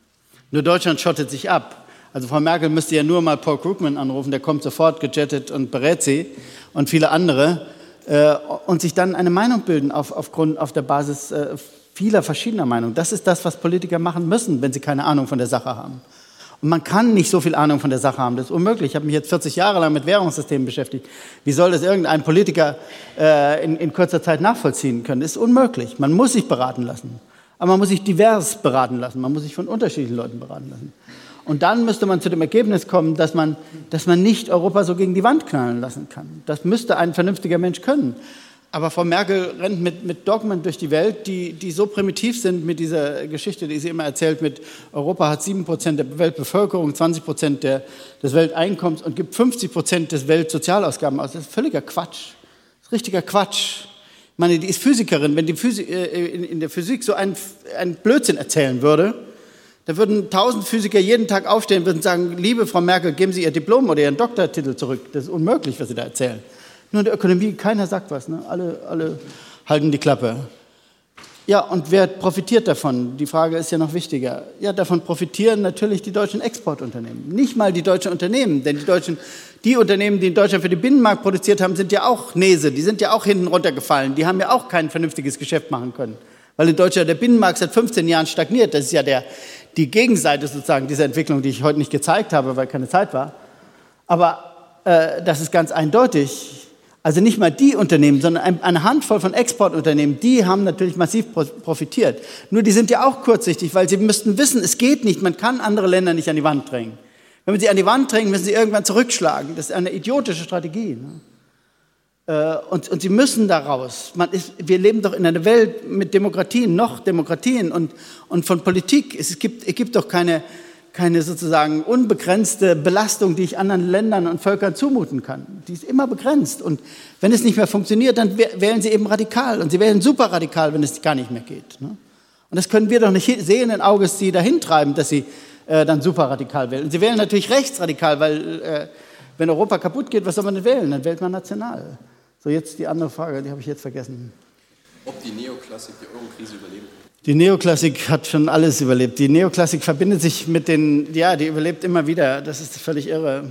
Nur Deutschland schottet sich ab. Also Frau Merkel müsste ja nur mal Paul Krugman anrufen, der kommt sofort gejettet und berät sie und viele andere äh, und sich dann eine Meinung bilden auf, aufgrund, auf der Basis äh, vieler verschiedener Meinungen. Das ist das, was Politiker machen müssen, wenn sie keine Ahnung von der Sache haben. Und man kann nicht so viel Ahnung von der Sache haben. Das ist unmöglich. Ich habe mich jetzt 40 Jahre lang mit Währungssystemen beschäftigt. Wie soll das irgendein Politiker äh, in, in kurzer Zeit nachvollziehen können? Das ist unmöglich. Man muss sich beraten lassen. Aber man muss sich divers beraten lassen. Man muss sich von unterschiedlichen Leuten beraten lassen. Und dann müsste man zu dem Ergebnis kommen, dass man, dass man nicht Europa so gegen die Wand knallen lassen kann. Das müsste ein vernünftiger Mensch können. Aber Frau Merkel rennt mit, mit Dogmen durch die Welt, die, die so primitiv sind mit dieser Geschichte, die sie immer erzählt mit Europa hat 7 Prozent der Weltbevölkerung, 20 Prozent des Welteinkommens und gibt 50 Prozent des Weltsozialausgaben aus. Das ist völliger Quatsch. Das ist richtiger Quatsch. Ich meine, die ist Physikerin. Wenn die Physik, äh, in, in, der Physik so ein, ein Blödsinn erzählen würde, da würden tausend Physiker jeden Tag aufstehen und sagen, liebe Frau Merkel, geben Sie Ihr Diplom oder Ihren Doktortitel zurück. Das ist unmöglich, was Sie da erzählen. Nur in der Ökonomie, keiner sagt was. Ne? Alle, alle halten die Klappe. ja, und wer profitiert davon? Die Frage ist ja noch wichtiger. Ja, davon profitieren natürlich die deutschen Exportunternehmen. Nicht mal die deutschen Unternehmen, denn die deutschen, die Unternehmen, die in Deutschland für den Binnenmarkt produziert haben, sind ja auch Nese, die sind ja auch hinten runtergefallen. Die haben ja auch kein vernünftiges Geschäft machen können. Weil in Deutschland der Binnenmarkt seit 15 Jahren stagniert. Das ist ja der, die Gegenseite sozusagen dieser Entwicklung, die ich heute nicht gezeigt habe, weil keine Zeit war. Aber äh, das ist ganz eindeutig. Also nicht mal die Unternehmen, sondern eine Handvoll von Exportunternehmen, die haben natürlich massiv profitiert. Nur die sind ja auch kurzsichtig, weil sie müssten wissen, es geht nicht, man kann andere Länder nicht an die Wand drängen. Wenn man sie an die Wand drängt, müssen sie irgendwann zurückschlagen. Das ist eine idiotische Strategie. Ne? Äh, und, und sie müssen daraus. Ist, wir leben doch in einer Welt mit Demokratien, noch Demokratien und, und von Politik. Es gibt, es gibt doch keine, keine sozusagen unbegrenzte Belastung, die ich anderen Ländern und Völkern zumuten kann. Die ist immer begrenzt. Und wenn es nicht mehr funktioniert, dann wählen sie eben radikal. Und sie wählen super radikal, wenn es gar nicht mehr geht. Ne? Und das können wir doch nicht sehenden Auges sie dahin treiben, dass sie äh, dann super radikal wählen. Und sie wählen natürlich rechtsradikal, weil äh, wenn Europa kaputt geht, was soll man denn wählen? Dann wählt man national. So, jetzt die andere Frage, die habe ich jetzt vergessen. Ob die Neoklassik die Euro-Krise überlebt? Die Neoklassik hat schon alles überlebt. Die Neoklassik verbindet sich mit den, ja, die überlebt immer wieder. Das ist völlig irre.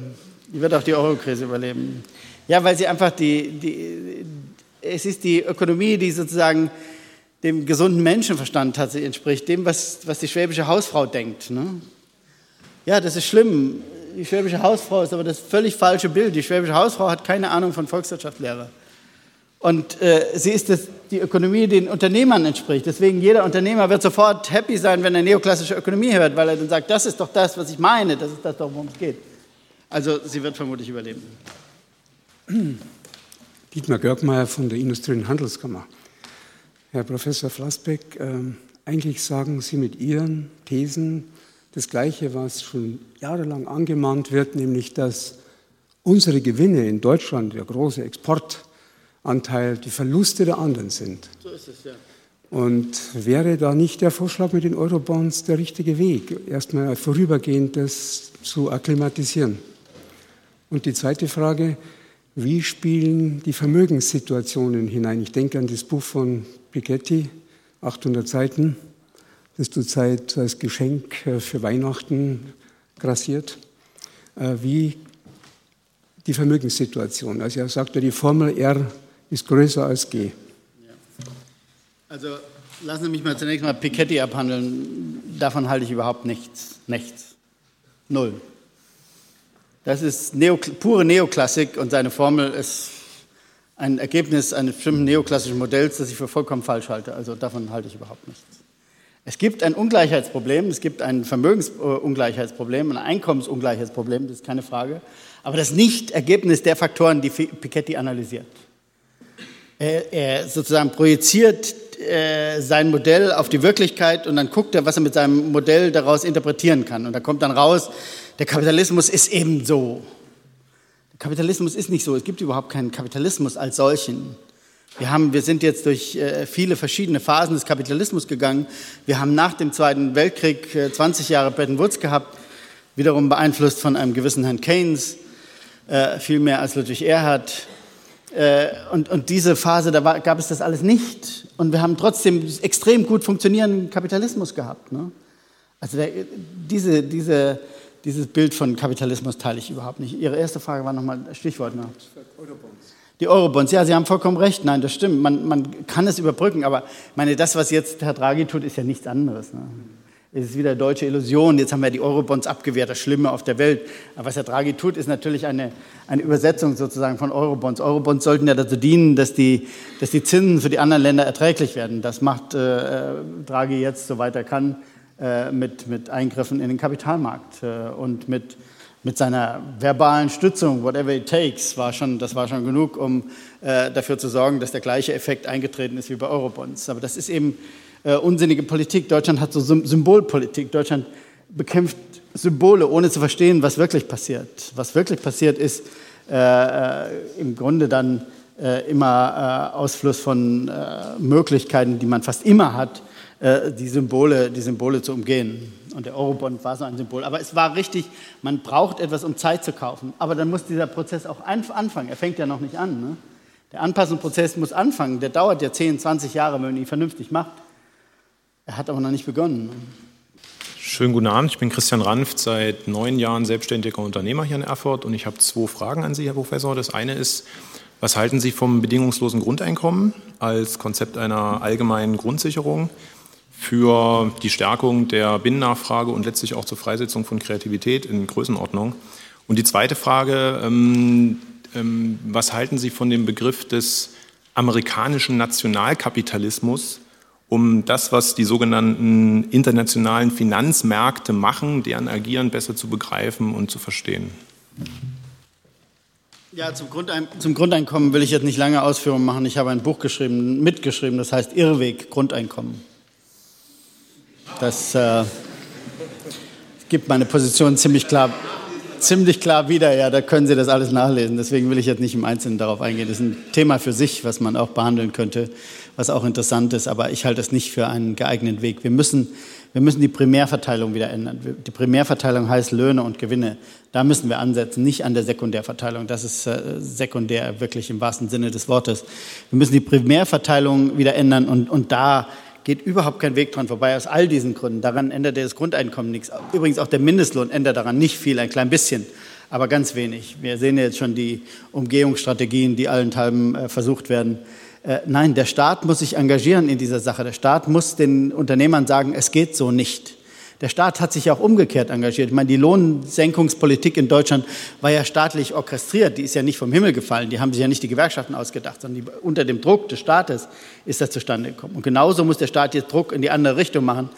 Die wird auch die Eurokrise überleben. Ja, weil sie einfach die, die, es ist die Ökonomie, die sozusagen dem gesunden Menschenverstand tatsächlich entspricht, dem, was, was die schwäbische Hausfrau denkt. Ne? Ja, das ist schlimm. Die schwäbische Hausfrau ist aber das völlig falsche Bild. Die schwäbische Hausfrau hat keine Ahnung von Volkswirtschaftslehre. Und äh, sie ist das, die Ökonomie, die den Unternehmern entspricht. Deswegen jeder Unternehmer wird sofort happy sein, wenn er neoklassische Ökonomie hört, weil er dann sagt, das ist doch das, was ich meine, das ist das doch, worum es geht. Also sie wird vermutlich überleben. Dietmar Görgmeier von der Industrie- und Handelskammer. Herr Professor Flassbeck, äh, eigentlich sagen Sie mit Ihren Thesen das Gleiche, was schon jahrelang angemahnt wird, nämlich dass unsere Gewinne in Deutschland, der große Export, Anteil die Verluste der anderen sind. So ist es, ja. Und wäre da nicht der Vorschlag mit den Eurobonds der richtige Weg, erstmal vorübergehend das zu akklimatisieren? Und die zweite Frage, wie spielen die Vermögenssituationen hinein? Ich denke an das Buch von Piketty, 800 Seiten, das zurzeit als Geschenk äh, für Weihnachten grassiert. Äh, wie die Vermögenssituation. Also er sagt ja, die Formel R ist größer als G. Also lassen Sie mich mal zunächst mal Piketty abhandeln. Davon halte ich überhaupt nichts. Nichts. Null. Das ist Neo, pure Neoklassik und seine Formel ist ein Ergebnis eines bestimmten neoklassischen Modells, das ich für vollkommen falsch halte. Also davon halte ich überhaupt nichts. Es gibt ein Ungleichheitsproblem, es gibt ein Vermögensungleichheitsproblem, ein Einkommensungleichheitsproblem, das ist keine Frage. Aber das ist nicht Ergebnis der Faktoren, die Piketty analysiert. Er, sozusagen projiziert äh, sein Modell auf die Wirklichkeit und dann guckt er, was er mit seinem Modell daraus interpretieren kann. Und da kommt dann raus, der Kapitalismus ist eben so. Der Kapitalismus ist nicht so. Es gibt überhaupt keinen Kapitalismus als solchen. Wir, haben, wir sind jetzt durch äh, viele verschiedene Phasen des Kapitalismus gegangen. Wir haben nach dem Zweiten Weltkrieg äh, 20 Jahre Bretton Woods gehabt, wiederum beeinflusst von einem gewissen Herrn Keynes, äh, viel mehr als Ludwig Erhard. Äh, und, und diese Phase, da war, gab es das alles nicht. Und wir haben trotzdem extrem gut funktionierenden Kapitalismus gehabt. Ne? Also der, diese, diese, dieses Bild von Kapitalismus teile ich überhaupt nicht. Ihre erste Frage war nochmal Stichwort. Ne? Die Eurobonds, ja, Sie haben vollkommen recht. Nein, das stimmt. Man, man kann es überbrücken, aber meine, das, was jetzt Herr Draghi tut, ist ja nichts anderes. Ne? Es ist wieder deutsche Illusion. Jetzt haben wir die Eurobonds abgewehrt, das Schlimme auf der Welt. Aber was Herr Draghi tut, ist natürlich eine, eine Übersetzung sozusagen von Eurobonds. Eurobonds sollten ja dazu dienen, dass die, dass die Zinsen für die anderen Länder erträglich werden. Das macht äh, Draghi jetzt, soweit er kann, äh, mit, mit Eingriffen in den Kapitalmarkt äh, und mit, mit seiner verbalen Stützung, whatever it takes, war schon, das war schon genug, um äh, dafür zu sorgen, dass der gleiche Effekt eingetreten ist wie bei Eurobonds. Aber das ist eben äh, unsinnige Politik. Deutschland hat so Symbolpolitik. Deutschland bekämpft Symbole, ohne zu verstehen, was wirklich passiert. Was wirklich passiert ist äh, äh im Grunde dann äh, immer äh, Ausfluss von äh, Möglichkeiten, die man fast immer hat, die, Symbole, die Symbole zu umgehen. Und der Eurobond war so ein Symbol. Aber es war richtig, man braucht etwas, um Zeit zu kaufen. Aber dann muss dieser Prozess auch anfangen. Er fängt ja noch nicht an. Ne? Der Anpassungsprozess muss anfangen. Der dauert ja 10, 20 Jahre, wenn man ihn vernünftig macht. Er hat aber noch nicht begonnen. Schönen guten Abend, ich bin Christian Ranft, seit neun Jahren selbstständiger Unternehmer hier in Erfurt und ich habe zwei Fragen an Sie, Herr Professor. Das eine ist, was halten Sie vom bedingungslosen Grundeinkommen als Konzept einer allgemeinen Grundsicherung für die Stärkung der Binnennachfrage und letztlich auch zur Freisetzung von Kreativität in Größenordnung? Und die zweite Frage, ähm, ähm, was halten Sie von dem Begriff des amerikanischen Nationalkapitalismus um das, was die sogenannten internationalen Finanzmärkte machen, deren Agieren besser zu begreifen und zu verstehen. Ja, zum, Grundein zum Grundeinkommen will ich jetzt nicht lange Ausführungen machen. Ich habe ein Buch geschrieben, mitgeschrieben, das heißt Irrweg Grundeinkommen. Das äh, gibt meine Position ziemlich klar, ziemlich klar wieder. Ja, da können Sie das alles nachlesen. Deswegen will ich jetzt nicht im Einzelnen darauf eingehen. Das ist ein Thema für sich, was man auch behandeln könnte was auch interessant ist, aber ich halte es nicht für einen geeigneten Weg. Wir müssen, wir müssen die Primärverteilung wieder ändern. Die Primärverteilung heißt Löhne und Gewinne. Da müssen wir ansetzen, nicht an der Sekundärverteilung. Das ist äh, sekundär wirklich im wahrsten Sinne des Wortes. Wir müssen die Primärverteilung wieder ändern und, und da geht überhaupt kein Weg dran vorbei aus all diesen Gründen. Daran ändert das Grundeinkommen nichts. Übrigens auch der Mindestlohn ändert daran nicht viel, ein klein bisschen, aber ganz wenig. Wir sehen jetzt schon die Umgehungsstrategien, die allenthalben äh, versucht werden. Äh, nein, der Staat muss sich engagieren in dieser Sache. Der Staat muss den Unternehmern sagen, es geht so nicht. Der Staat hat sich auch umgekehrt engagiert. Ich meine, die Lohnsenkungspolitik in Deutschland war ja staatlich orchestriert. Die ist ja nicht vom Himmel gefallen. Die haben sich ja nicht die Gewerkschaften ausgedacht, sondern die, unter dem Druck des Staates ist das zustande gekommen. Und genauso muss der Staat jetzt Druck in die andere Richtung machen,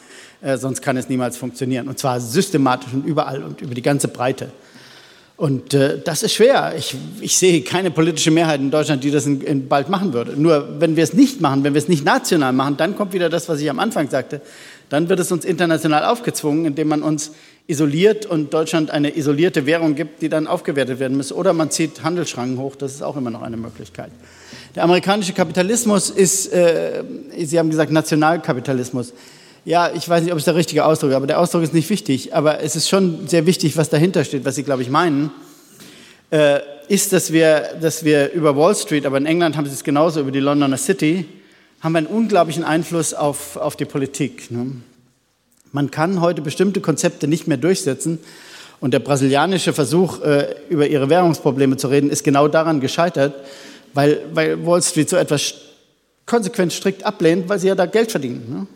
äh, sonst kann es niemals funktionieren. Und zwar systematisch und überall und über die ganze Breite. Und äh, das ist schwer. Ich, ich, sehe keine politische Mehrheit in Deutschland, die das in, in bald machen würde. Nur wenn wir es nicht machen, wenn wir es nicht national machen, dann kommt wieder das, was ich am Anfang sagte. Dann wird es uns international aufgezwungen, indem man uns isoliert und Deutschland eine isolierte Währung gibt, die dann aufgewertet werden muss. Oder man zieht Handelsschranken hoch. Das ist auch immer noch eine Möglichkeit. Der amerikanische Kapitalismus ist, äh, Sie haben gesagt, Nationalkapitalismus ja, ich weiß nicht, ob es der richtige Ausdruck ist, aber der Ausdruck ist nicht wichtig. Aber es ist schon sehr wichtig, was dahinter steht, was Sie, glaube ich, meinen, äh, ist, dass wir, dass wir über Wall Street, aber in England haben Sie es genauso über die Londoner City, haben wir einen unglaublichen Einfluss auf, auf die Politik. Ne? Man kann heute bestimmte Konzepte nicht mehr durchsetzen. Und der brasilianische Versuch, äh, über ihre Währungsprobleme zu reden, ist genau daran gescheitert, weil, weil Wall Street so etwas konsequent strikt ablehnt, weil sie ja da Geld verdienen. Ne?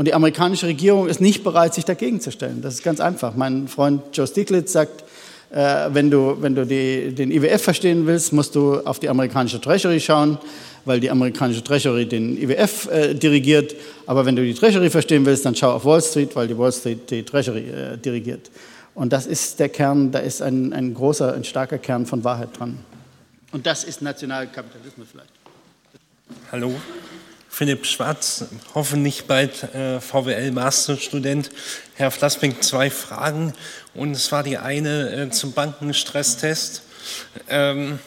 Und die amerikanische Regierung ist nicht bereit, sich dagegen zu stellen. Das ist ganz einfach. Mein Freund Joe Stiglitz sagt, äh, wenn du, wenn du die, den IWF verstehen willst, musst du auf die amerikanische Treasury schauen, weil die amerikanische Treasury den IWF äh, dirigiert. Aber wenn du die Treasury verstehen willst, dann schau auf Wall Street, weil die Wall Street die Treasury äh, dirigiert. Und das ist der Kern, da ist ein, ein großer, ein starker Kern von Wahrheit dran. Und das ist Nationalkapitalismus vielleicht. Hallo, Philipp Schwarz, hoffentlich bald äh, VWL-Masterstudent. Herr Flassbeck, zwei Fragen. Und es war die eine äh, zum Bankenstresstest. Ähm,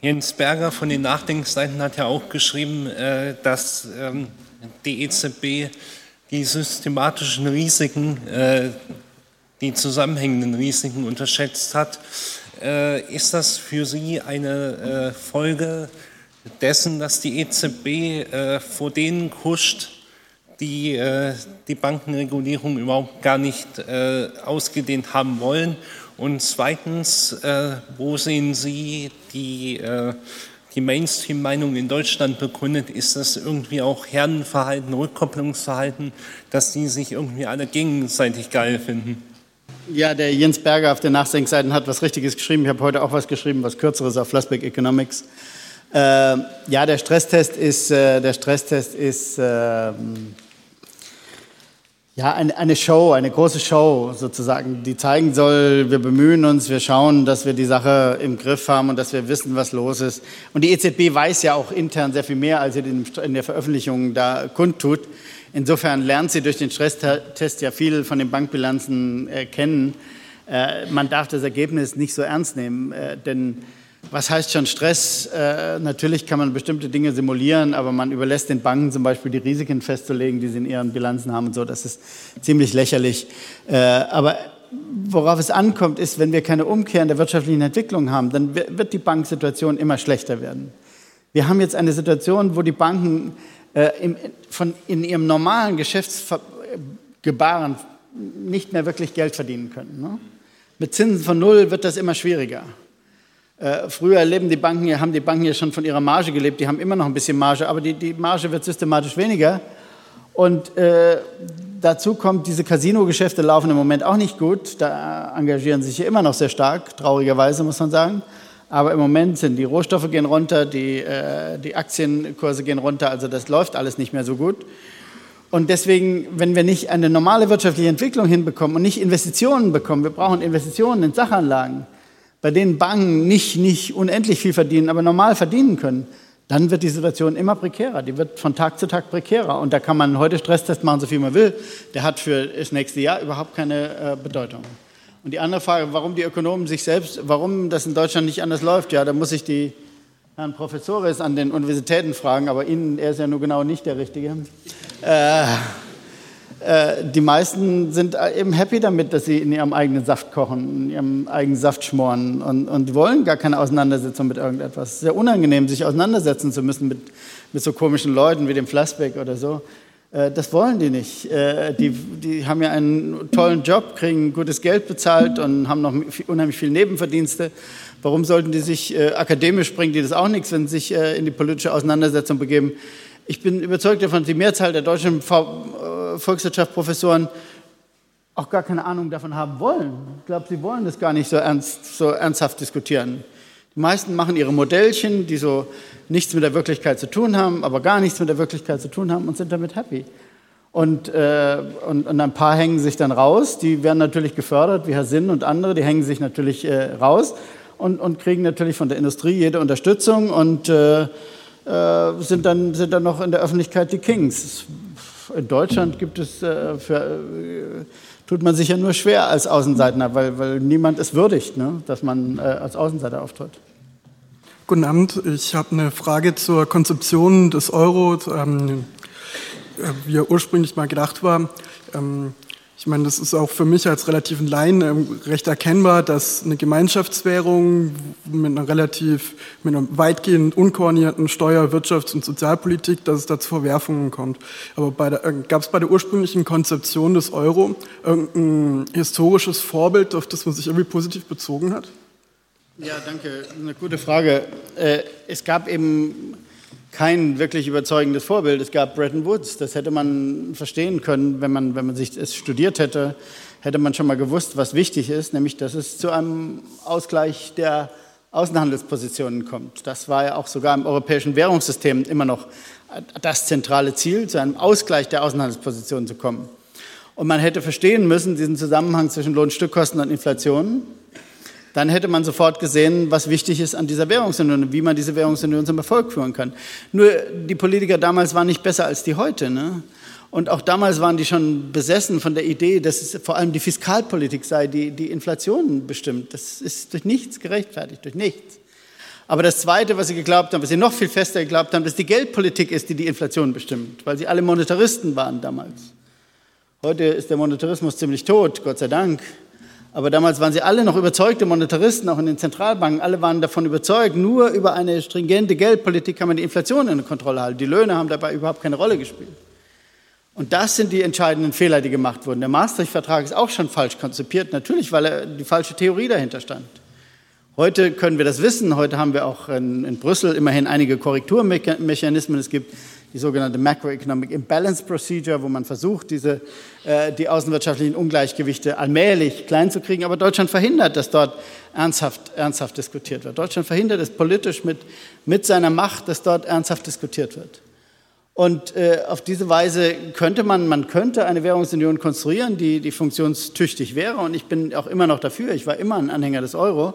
Jens Berger von den Nachdenkseiten hat ja auch geschrieben, äh, dass ähm, die EZB die systematischen Risiken, äh, die zusammenhängenden Risiken unterschätzt hat. Äh, ist das für Sie eine äh, Folge dessen, dass die EZB äh, vor denen kuscht, die äh, die Bankenregulierung überhaupt gar nicht äh, ausgedehnt haben wollen? Und zweitens, äh, wo sehen Sie die, äh, die Mainstream-Meinung in Deutschland begründet? Ist das irgendwie auch Herrenverhalten, Rückkopplungsverhalten, dass die sich irgendwie alle gegenseitig geil finden? Ja, der Jens Berger auf den Nachdenkseiten hat was Richtiges geschrieben. Ich habe heute auch was geschrieben, was Kürzeres auf Flassbeck Economics. Äh, ja, der Stresstest ist, äh, der Stresstest ist äh, ja, eine, eine Show, eine große Show sozusagen, die zeigen soll, wir bemühen uns, wir schauen, dass wir die Sache im Griff haben und dass wir wissen, was los ist. Und die EZB weiß ja auch intern sehr viel mehr, als sie in der Veröffentlichung da kundtut. Insofern lernt sie durch den Stresstest ja viel von den Bankbilanzen äh, kennen. Äh, man darf das Ergebnis nicht so ernst nehmen, äh, denn was heißt schon Stress? Äh, natürlich kann man bestimmte Dinge simulieren, aber man überlässt den Banken zum Beispiel die Risiken festzulegen, die sie in ihren Bilanzen haben und so. Das ist ziemlich lächerlich. Äh, aber worauf es ankommt, ist, wenn wir keine Umkehr in der wirtschaftlichen Entwicklung haben, dann wird die Banksituation immer schlechter werden. Wir haben jetzt eine Situation, wo die Banken äh, im, von, in ihrem normalen Geschäftsgebaren nicht mehr wirklich Geld verdienen können. Ne? Mit Zinsen von Null wird das immer schwieriger. Äh, früher leben die Banken, haben die Banken ja schon von ihrer Marge gelebt, die haben immer noch ein bisschen Marge, aber die, die Marge wird systematisch weniger. Und äh, dazu kommt, diese Casino-Geschäfte laufen im Moment auch nicht gut. Da engagieren sich ja immer noch sehr stark, traurigerweise muss man sagen. Aber im Moment sind die Rohstoffe gehen runter, die, äh, die Aktienkurse gehen runter, also das läuft alles nicht mehr so gut. Und deswegen, wenn wir nicht eine normale wirtschaftliche Entwicklung hinbekommen und nicht Investitionen bekommen, wir brauchen Investitionen in Sachanlagen, bei denen Banken nicht, nicht unendlich viel verdienen, aber normal verdienen können, dann wird die Situation immer prekärer. Die wird von Tag zu Tag prekärer. Und da kann man heute Stresstest machen, so viel man will. Der hat für das nächste Jahr überhaupt keine äh, Bedeutung. Und die andere Frage, warum die Ökonomen sich selbst, warum das in Deutschland nicht anders läuft, ja, da muss ich die Herrn Professores an den Universitäten fragen, aber Ihnen, er ist ja nur genau nicht der Richtige. Äh, äh, die meisten sind eben happy damit, dass sie in ihrem eigenen Saft kochen, in ihrem eigenen Saft schmoren und, und wollen gar keine Auseinandersetzung mit irgendetwas. Es ist sehr unangenehm, sich auseinandersetzen zu müssen mit, mit so komischen Leuten wie dem Flassbeck oder so. Äh, das wollen die nicht. Äh, die, die haben ja einen tollen Job, kriegen gutes Geld bezahlt und haben noch unheimlich viele Nebenverdienste. Warum sollten die sich äh, akademisch bringen, die das auch nichts, wenn sie sich in die politische Auseinandersetzung begeben? Ich bin überzeugt davon, die Mehrzahl der deutschen Volkswirtschaftsprofessoren auch gar keine Ahnung davon haben wollen. Ich glaube, sie wollen das gar nicht so, ernst, so ernsthaft diskutieren. Die meisten machen ihre Modellchen, die so nichts mit der Wirklichkeit zu tun haben, aber gar nichts mit der Wirklichkeit zu tun haben und sind damit happy. Und, äh, und, und, ein paar hängen sich dann raus, die werden natürlich gefördert, wie Herr Sinn und andere, die hängen sich natürlich äh, raus und, und, kriegen natürlich von der Industrie jede Unterstützung und äh, äh sind, dann, sind dann noch in der Öffentlichkeit die Kings. In Deutschland gibt es äh, für, äh, tut man sich ja nur schwer als Außenseiter, weil, weil niemand es würdigt, ne, dass man als Außenseiter auftritt. Guten Abend. Ich habe eine Frage zur Konzeption des Euro, ähm, wie er ursprünglich mal gedacht war. Ähm, ich meine, das ist auch für mich als relativen Laien ähm, recht erkennbar, dass eine Gemeinschaftswährung mit einer relativ, mit einer weitgehend unkoordinierten Steuer-, Wirtschafts- und Sozialpolitik, dass es da zu Verwerfungen kommt. Aber äh, gab es bei der ursprünglichen Konzeption des Euro irgendein historisches Vorbild, auf das man sich irgendwie positiv bezogen hat? Ja, danke. Eine gute Frage. Äh, es gab eben kein wirklich überzeugendes Vorbild. Es gab Bretton Woods. Das hätte man verstehen können, wenn man, wenn man sich es studiert hätte, hätte man schon mal gewusst, was wichtig ist, nämlich dass es zu einem Ausgleich der Außenhandelspositionen kommt. Das war ja auch sogar im europäischen Währungssystem immer noch das zentrale Ziel, zu einem Ausgleich der Außenhandelspositionen zu kommen. Und man hätte verstehen müssen, diesen Zusammenhang zwischen Lohnstückkosten und Inflation dann hätte man sofort gesehen, was wichtig ist an dieser Währungsunion und wie man diese Währungsunion zum Erfolg führen kann. Nur die Politiker damals waren nicht besser als die heute. Ne? Und auch damals waren die schon besessen von der Idee, dass es vor allem die Fiskalpolitik sei, die die Inflation bestimmt. Das ist durch nichts gerechtfertigt, durch nichts. Aber das Zweite, was sie geglaubt haben, was sie noch viel fester geglaubt haben, dass die Geldpolitik ist, die die Inflation bestimmt, weil sie alle Monetaristen waren damals. Heute ist der Monetarismus ziemlich tot, Gott sei Dank. Aber damals waren sie alle noch überzeugte Monetaristen, auch in den Zentralbanken. Alle waren davon überzeugt, nur über eine stringente Geldpolitik kann man die Inflation in Kontrolle halten. Die Löhne haben dabei überhaupt keine Rolle gespielt. Und das sind die entscheidenden Fehler, die gemacht wurden. Der Maastricht-Vertrag ist auch schon falsch konzipiert, natürlich, weil er die falsche Theorie dahinter stand. Heute können wir das wissen. Heute haben wir auch in, in Brüssel immerhin einige Korrekturmechanismen. Es gibt die sogenannte Macroeconomic Imbalance Procedure, wo man versucht, diese, äh, die außenwirtschaftlichen Ungleichgewichte allmählich klein zu kriegen. Aber Deutschland verhindert, dass dort ernsthaft, ernsthaft diskutiert wird. Deutschland verhindert es politisch mit, mit seiner Macht, dass dort ernsthaft diskutiert wird. Und äh, auf diese Weise könnte man, man könnte eine Währungsunion konstruieren, die, die funktionstüchtig wäre. Und ich bin auch immer noch dafür. Ich war immer ein Anhänger des Euro.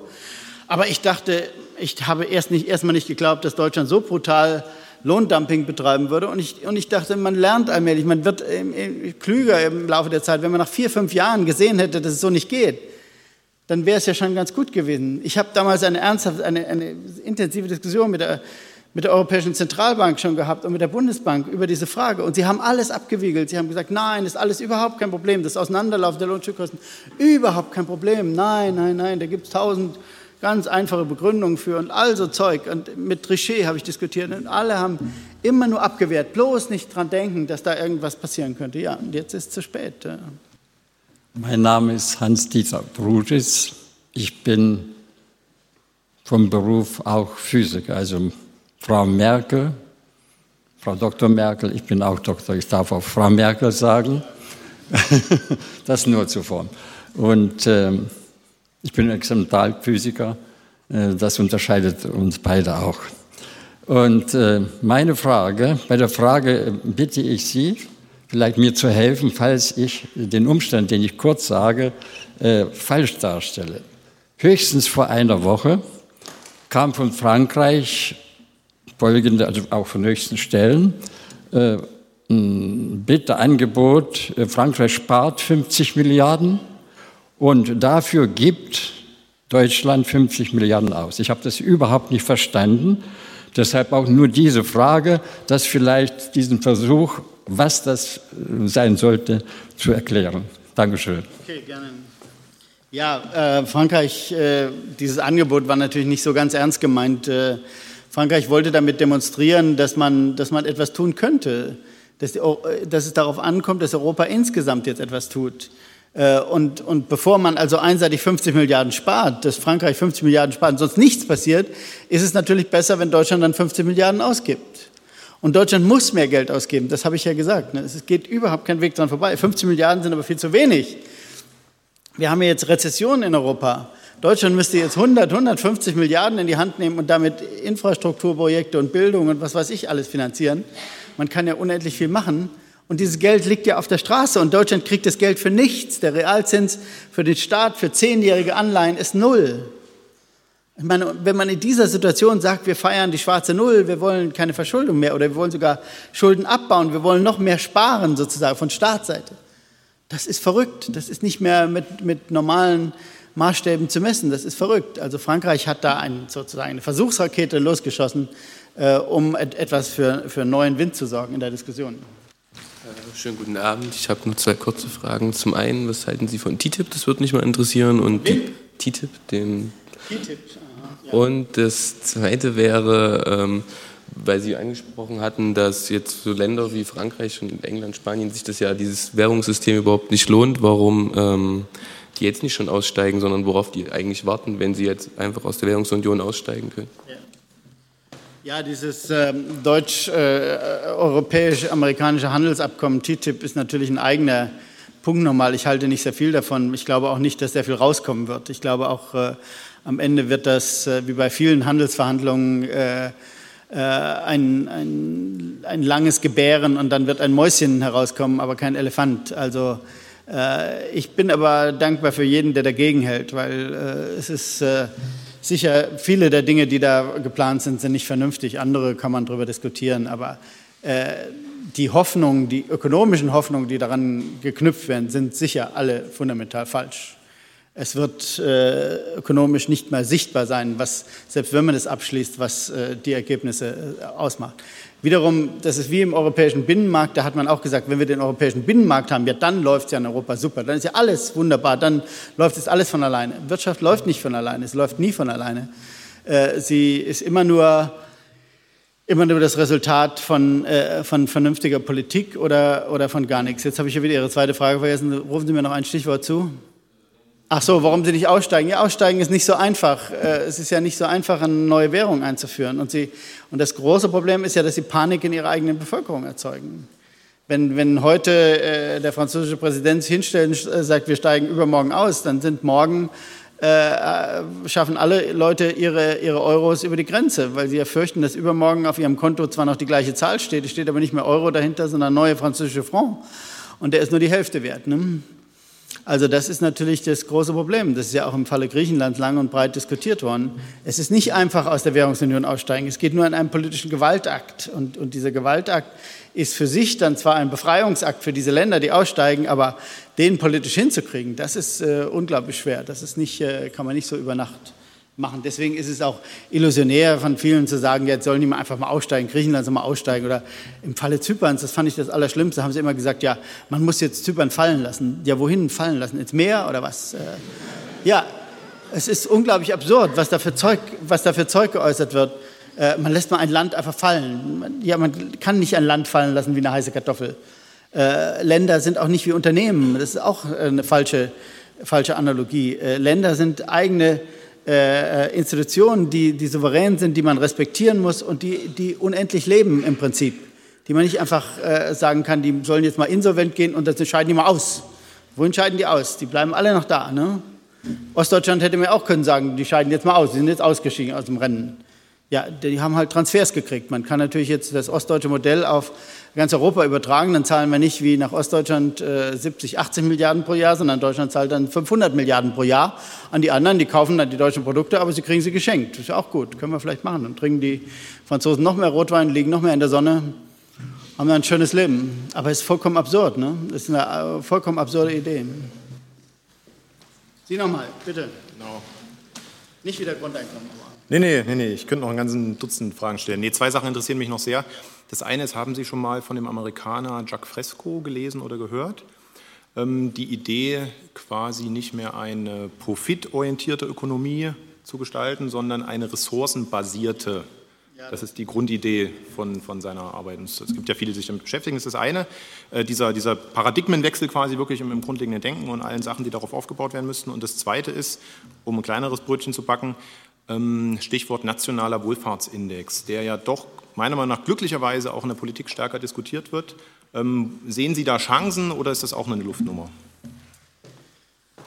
Aber ich dachte, ich habe erst nicht, erstmal nicht geglaubt, dass Deutschland so brutal Lohndumping betreiben würde. Und ich, und ich dachte, man lernt allmählich, man wird klüger im Laufe der Zeit. Wenn man nach vier, fünf Jahren gesehen hätte, dass es so nicht geht, dann wäre es ja schon ganz gut gewesen. Ich habe damals eine ernsthafte, eine, eine intensive Diskussion mit der, mit der Europäischen Zentralbank schon gehabt und mit der Bundesbank über diese Frage. Und sie haben alles abgewiegelt. Sie haben gesagt, nein, ist alles überhaupt kein Problem. Das Auseinanderlaufen der Lohnstückkosten, überhaupt kein Problem. Nein, nein, nein, da gibt es tausend ganz einfache Begründungen für und all so Zeug. Und mit Trichet habe ich diskutiert und alle haben Immer nur abgewehrt, bloß nicht dran denken, dass da irgendwas passieren könnte. Ja, und jetzt ist es zu spät. Mein Name ist Hans-Dieter Brutis. Ich bin vom Beruf auch Physiker. Also Frau Merkel, Frau Dr. Merkel, ich bin auch Doktor, ich darf auch Frau Merkel sagen. das nur zuvor. Und äh, ich bin Experimentalphysiker, äh, das unterscheidet uns beide auch. Und äh, meine Frage, bei der Frage bitte ich Sie, vielleicht mir zu helfen, falls ich den Umstand, den ich kurz sage, äh, falsch darstelle. Höchstens vor einer Woche kam von Frankreich folgende, also auch von höchsten Stellen, äh, ein Bitteangebot, äh, Frankreich spart 50 Milliarden und dafür gibt Deutschland 50 Milliarden aus. Ich habe das überhaupt nicht verstanden. Deshalb auch nur diese Frage, dass vielleicht diesen Versuch, was das äh, sein sollte, zu erklären. Dankeschön. Okay, gerne. Ja, äh, Frankreich, äh, dieses Angebot war natürlich nicht so ganz ernst gemeint. Äh, Frankreich wollte damit demonstrieren, dass man, dass man etwas tun könnte, dass, äh, dass es darauf ankommt, dass Europa insgesamt jetzt etwas tut. Äh, und, und bevor man also einseitig 50 Milliarden spart, dass Frankreich 50 Milliarden spart und sonst nichts passiert, ist es natürlich besser, wenn Deutschland dann 50 Milliarden ausgibt. Und Deutschland muss mehr Geld ausgeben, das habe ich ja gesagt. Ne? Es geht überhaupt kein Weg dran vorbei. 50 Milliarden sind aber viel zu wenig. Wir haben ja jetzt Rezession in Europa. Deutschland müsste jetzt 100, 150 Milliarden in die Hand nehmen und damit Infrastrukturprojekte und Bildung und was weiß ich alles finanzieren. Man kann ja unendlich viel machen. Und dieses Geld liegt ja auf der Straße und Deutschland kriegt das Geld für nichts. Der Realzins für den Staat für zehnjährige Anleihen ist null. Ich meine, wenn man in dieser Situation sagt, wir feiern die schwarze Null, wir wollen keine Verschuldung mehr oder wir wollen sogar Schulden abbauen, wir wollen noch mehr sparen sozusagen von Staatsseite, das ist verrückt. Das ist nicht mehr mit, mit normalen Maßstäben zu messen. Das ist verrückt. Also Frankreich hat da ein, sozusagen eine Versuchsrakete losgeschossen, äh, um et etwas für, für neuen Wind zu sorgen in der Diskussion. Äh, schönen guten Abend. Ich habe nur zwei kurze Fragen. Zum einen, was halten Sie von TTIP? Das würde mich mal interessieren. Und TTIP, den. TTIP. Ja. Und das zweite wäre, ähm, weil Sie angesprochen hatten, dass jetzt so Länder wie Frankreich und England, Spanien sich das ja dieses Währungssystem überhaupt nicht lohnt. Warum ähm, die jetzt nicht schon aussteigen, sondern worauf die eigentlich warten, wenn sie jetzt einfach aus der Währungsunion aussteigen können? Ja. Ja, dieses ähm, deutsch-europäisch-amerikanische äh, Handelsabkommen TTIP ist natürlich ein eigener Punkt nochmal. Ich halte nicht sehr viel davon. Ich glaube auch nicht, dass sehr viel rauskommen wird. Ich glaube auch, äh, am Ende wird das, äh, wie bei vielen Handelsverhandlungen, äh, äh, ein, ein, ein langes Gebären und dann wird ein Mäuschen herauskommen, aber kein Elefant. Also äh, ich bin aber dankbar für jeden, der dagegen hält, weil es ist sicher, viele der Dinge, die da geplant sind, sind nicht vernünftig. Andere kann man darüber diskutieren. Aber äh, die Hoffnungen, die ökonomischen Hoffnungen, die daran geknüpft werden, sind sicher alle fundamental falsch. Es wird äh, ökonomisch nicht mehr sichtbar sein, was, selbst wenn man es abschließt, was äh, die Ergebnisse äh, ausmacht. Wiederum, das ist wie im europäischen Binnenmarkt, da hat man auch gesagt, wenn wir den europäischen Binnenmarkt haben, ja, dann läuft es ja in Europa super, dann ist ja alles wunderbar, dann läuft es alles von alleine. Wirtschaft läuft nicht von alleine, es läuft nie von alleine. Äh, sie ist immer nur, immer nur das Resultat von, äh, von vernünftiger Politik oder, oder von gar nichts. Jetzt habe ich hier wieder Ihre zweite Frage vergessen. Rufen Sie mir noch ein Stichwort zu. Ach so, warum Sie nicht aussteigen? Ja, aussteigen ist nicht so einfach. Äh, es ist ja nicht so einfach, eine neue Währung einzuführen. Und, Sie, und das große Problem ist ja, dass Sie Panik in Ihrer eigenen Bevölkerung erzeugen. Wenn, wenn heute äh, der französische Präsident hinstellt und äh, sagt, wir steigen übermorgen aus, dann sind morgen, äh, schaffen alle Leute ihre, ihre Euros über die Grenze, weil sie ja fürchten, dass übermorgen auf ihrem Konto zwar noch die gleiche Zahl steht, es steht aber nicht mehr Euro dahinter, sondern neue französische Franc. Und der ist nur die Hälfte wert. Ne? Also das ist natürlich das große Problem. Das ist ja auch im Falle Griechenlands lang und breit diskutiert worden. Es ist nicht einfach aus der Währungsunion aussteigen. Es geht nur an einem politischen Gewaltakt. Und, und dieser Gewaltakt ist für sich dann zwar ein Befreiungsakt für diese Länder, die aussteigen, aber den politisch hinzukriegen, das ist äh, unglaublich schwer. Das ist nicht, äh, kann man nicht so über Nacht machen. Deswegen ist es auch illusionär von vielen zu sagen, jetzt sollen die mal einfach mal aussteigen, Griechenland soll mal aussteigen. Oder im Falle Zyperns, das fand ich das Allerschlimmste, haben sie immer gesagt, ja, man muss jetzt Zypern fallen lassen. Ja, wohin fallen lassen? Ins Meer oder was? Äh, ja, es ist unglaublich absurd, was da für Zeug, was da für Zeug geäußert wird. äh, man lässt mal ein Land einfach fallen. Ja, man kann nicht ein Land fallen lassen wie eine heiße Kartoffel. Äh, Länder sind auch nicht wie Unternehmen. Das ist auch eine falsche, falsche Analogie. Länder sind eigene äh, äh, Institutionen, die, die souverän sind, die man respektieren muss und die, die unendlich leben im Prinzip. Die man nicht einfach äh, sagen kann, die sollen jetzt mal insolvent gehen und dann scheiden die mal aus. Wohin scheiden die aus? Die bleiben alle noch da. Ne? Ostdeutschland hätte mir auch können sagen, die scheiden jetzt mal aus, die sind jetzt ausgestiegen aus dem Rennen. Ja, die haben halt Transfers gekriegt. Man kann natürlich jetzt das ostdeutsche Modell auf ganz Europa übertragen, dann zahlen wir nicht wie nach Ostdeutschland äh, 70, 80 Milliarden pro Jahr, sondern Deutschland zahlt dann 500 Milliarden pro Jahr an die anderen. Die kaufen dann die deutschen Produkte, aber sie kriegen sie geschenkt. Das ist ja auch gut, können wir vielleicht machen. Dann trinken die Franzosen noch mehr Rotwein, liegen noch mehr in der Sonne, haben dann ein schönes Leben. Aber es ist vollkommen absurd, ne? Das ist eine äh, vollkommen absurde Idee. Sie nochmal, bitte. Genau. Nicht wieder Grundeinkommen. Nee, nee, nee, nee, ich könnte noch ein ganzen Dutzend Fragen stellen. Nee, zwei Sachen interessieren mich noch sehr. Das eine ist, haben Sie schon mal von dem Amerikaner Jacques Fresco gelesen oder gehört? Ähm, die Idee, quasi nicht mehr eine profitorientierte Ökonomie zu gestalten, sondern eine ressourcenbasierte. Das ist die Grundidee von, von seiner Arbeit. Es gibt ja viele, die sich damit beschäftigen. Das ist das eine, äh, dieser, dieser Paradigmenwechsel quasi wirklich im, im grundlegenden Denken und allen Sachen, die darauf aufgebaut werden müssten. Und das zweite ist, um ein kleineres Brötchen zu backen, Stichwort nationaler Wohlfahrtsindex, der ja doch meiner Meinung nach glücklicherweise auch in der Politik stärker diskutiert wird. Ähm, sehen Sie da Chancen oder ist das auch eine Luftnummer?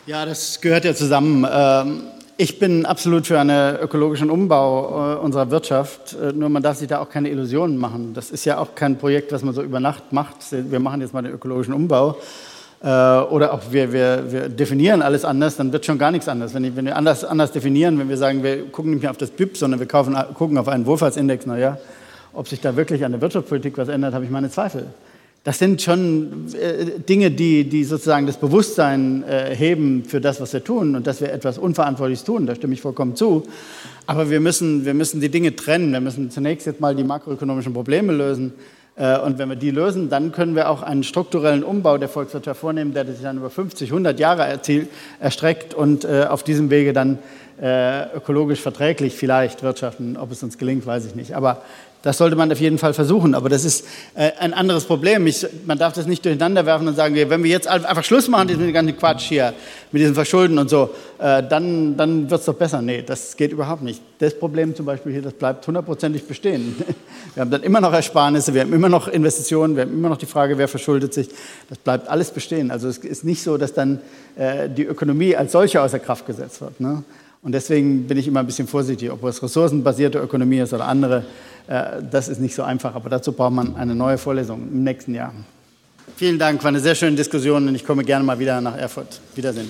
Ja, das gehört ja zusammen. Ähm, ich bin absolut für einen ökologischen Umbau äh, unserer Wirtschaft, äh, nur man darf sich da auch keine Illusionen machen. Das ist ja auch kein Projekt, was man so über Nacht macht. Wir machen jetzt mal den ökologischen Umbau, äh, oder auch wir, wir, wir, definieren alles anders, dann wird schon gar nichts anders. Wenn, wenn, wir anders, anders definieren, wenn wir sagen, wir gucken nicht mehr auf das BIP, sondern wir kaufen, gucken auf einen Wohlfahrtsindex, naja, ob sich da wirklich an der Wirtschaftspolitik was ändert, habe ich meine Zweifel. Das sind schon äh, Dinge, die, die sozusagen das Bewusstsein äh, heben für das, was wir tun und dass wir etwas Unverantwortliches tun. Da stimme ich vollkommen zu. Aber wir müssen, wir müssen die Dinge trennen. Wir müssen zunächst jetzt mal die makroökonomischen Probleme lösen. Äh, und wenn wir die lösen, dann können wir auch einen strukturellen Umbau der Volkswirtschaft vornehmen, der sich dann über 50, 100 Jahre erstreckt und äh, auf diesem Wege dann äh, ökologisch verträglich vielleicht wirtschaften. Ob es uns gelingt, weiß ich nicht. Aber das sollte man auf jeden Fall versuchen. Aber das ist äh, ein anderes Problem. Ich, man darf das nicht durcheinander werfen und sagen, wenn wir jetzt einfach Schluss machen mit dem ganzen Quatsch hier, mit diesem Verschulden und so, äh, dann, dann wird es doch besser. Nee, das geht überhaupt nicht. Das Problem zum Beispiel hier, das bleibt hundertprozentig bestehen. Wir haben dann immer noch Ersparnisse, wir haben immer noch Investitionen, wir haben immer noch die Frage, wer verschuldet sich. Das bleibt alles bestehen. Also es ist nicht so, dass dann äh, die Ökonomie als solche außer Kraft gesetzt wird. Ne? Und deswegen bin ich immer ein bisschen vorsichtig, ob es ressourcenbasierte Ökonomie ist oder andere. Äh, das ist nicht so einfach, aber dazu braucht man eine neue Vorlesung im nächsten Jahr. Vielen Dank, war eine sehr schöne Diskussion und ich komme gerne mal wieder nach Erfurt. Wiedersehen.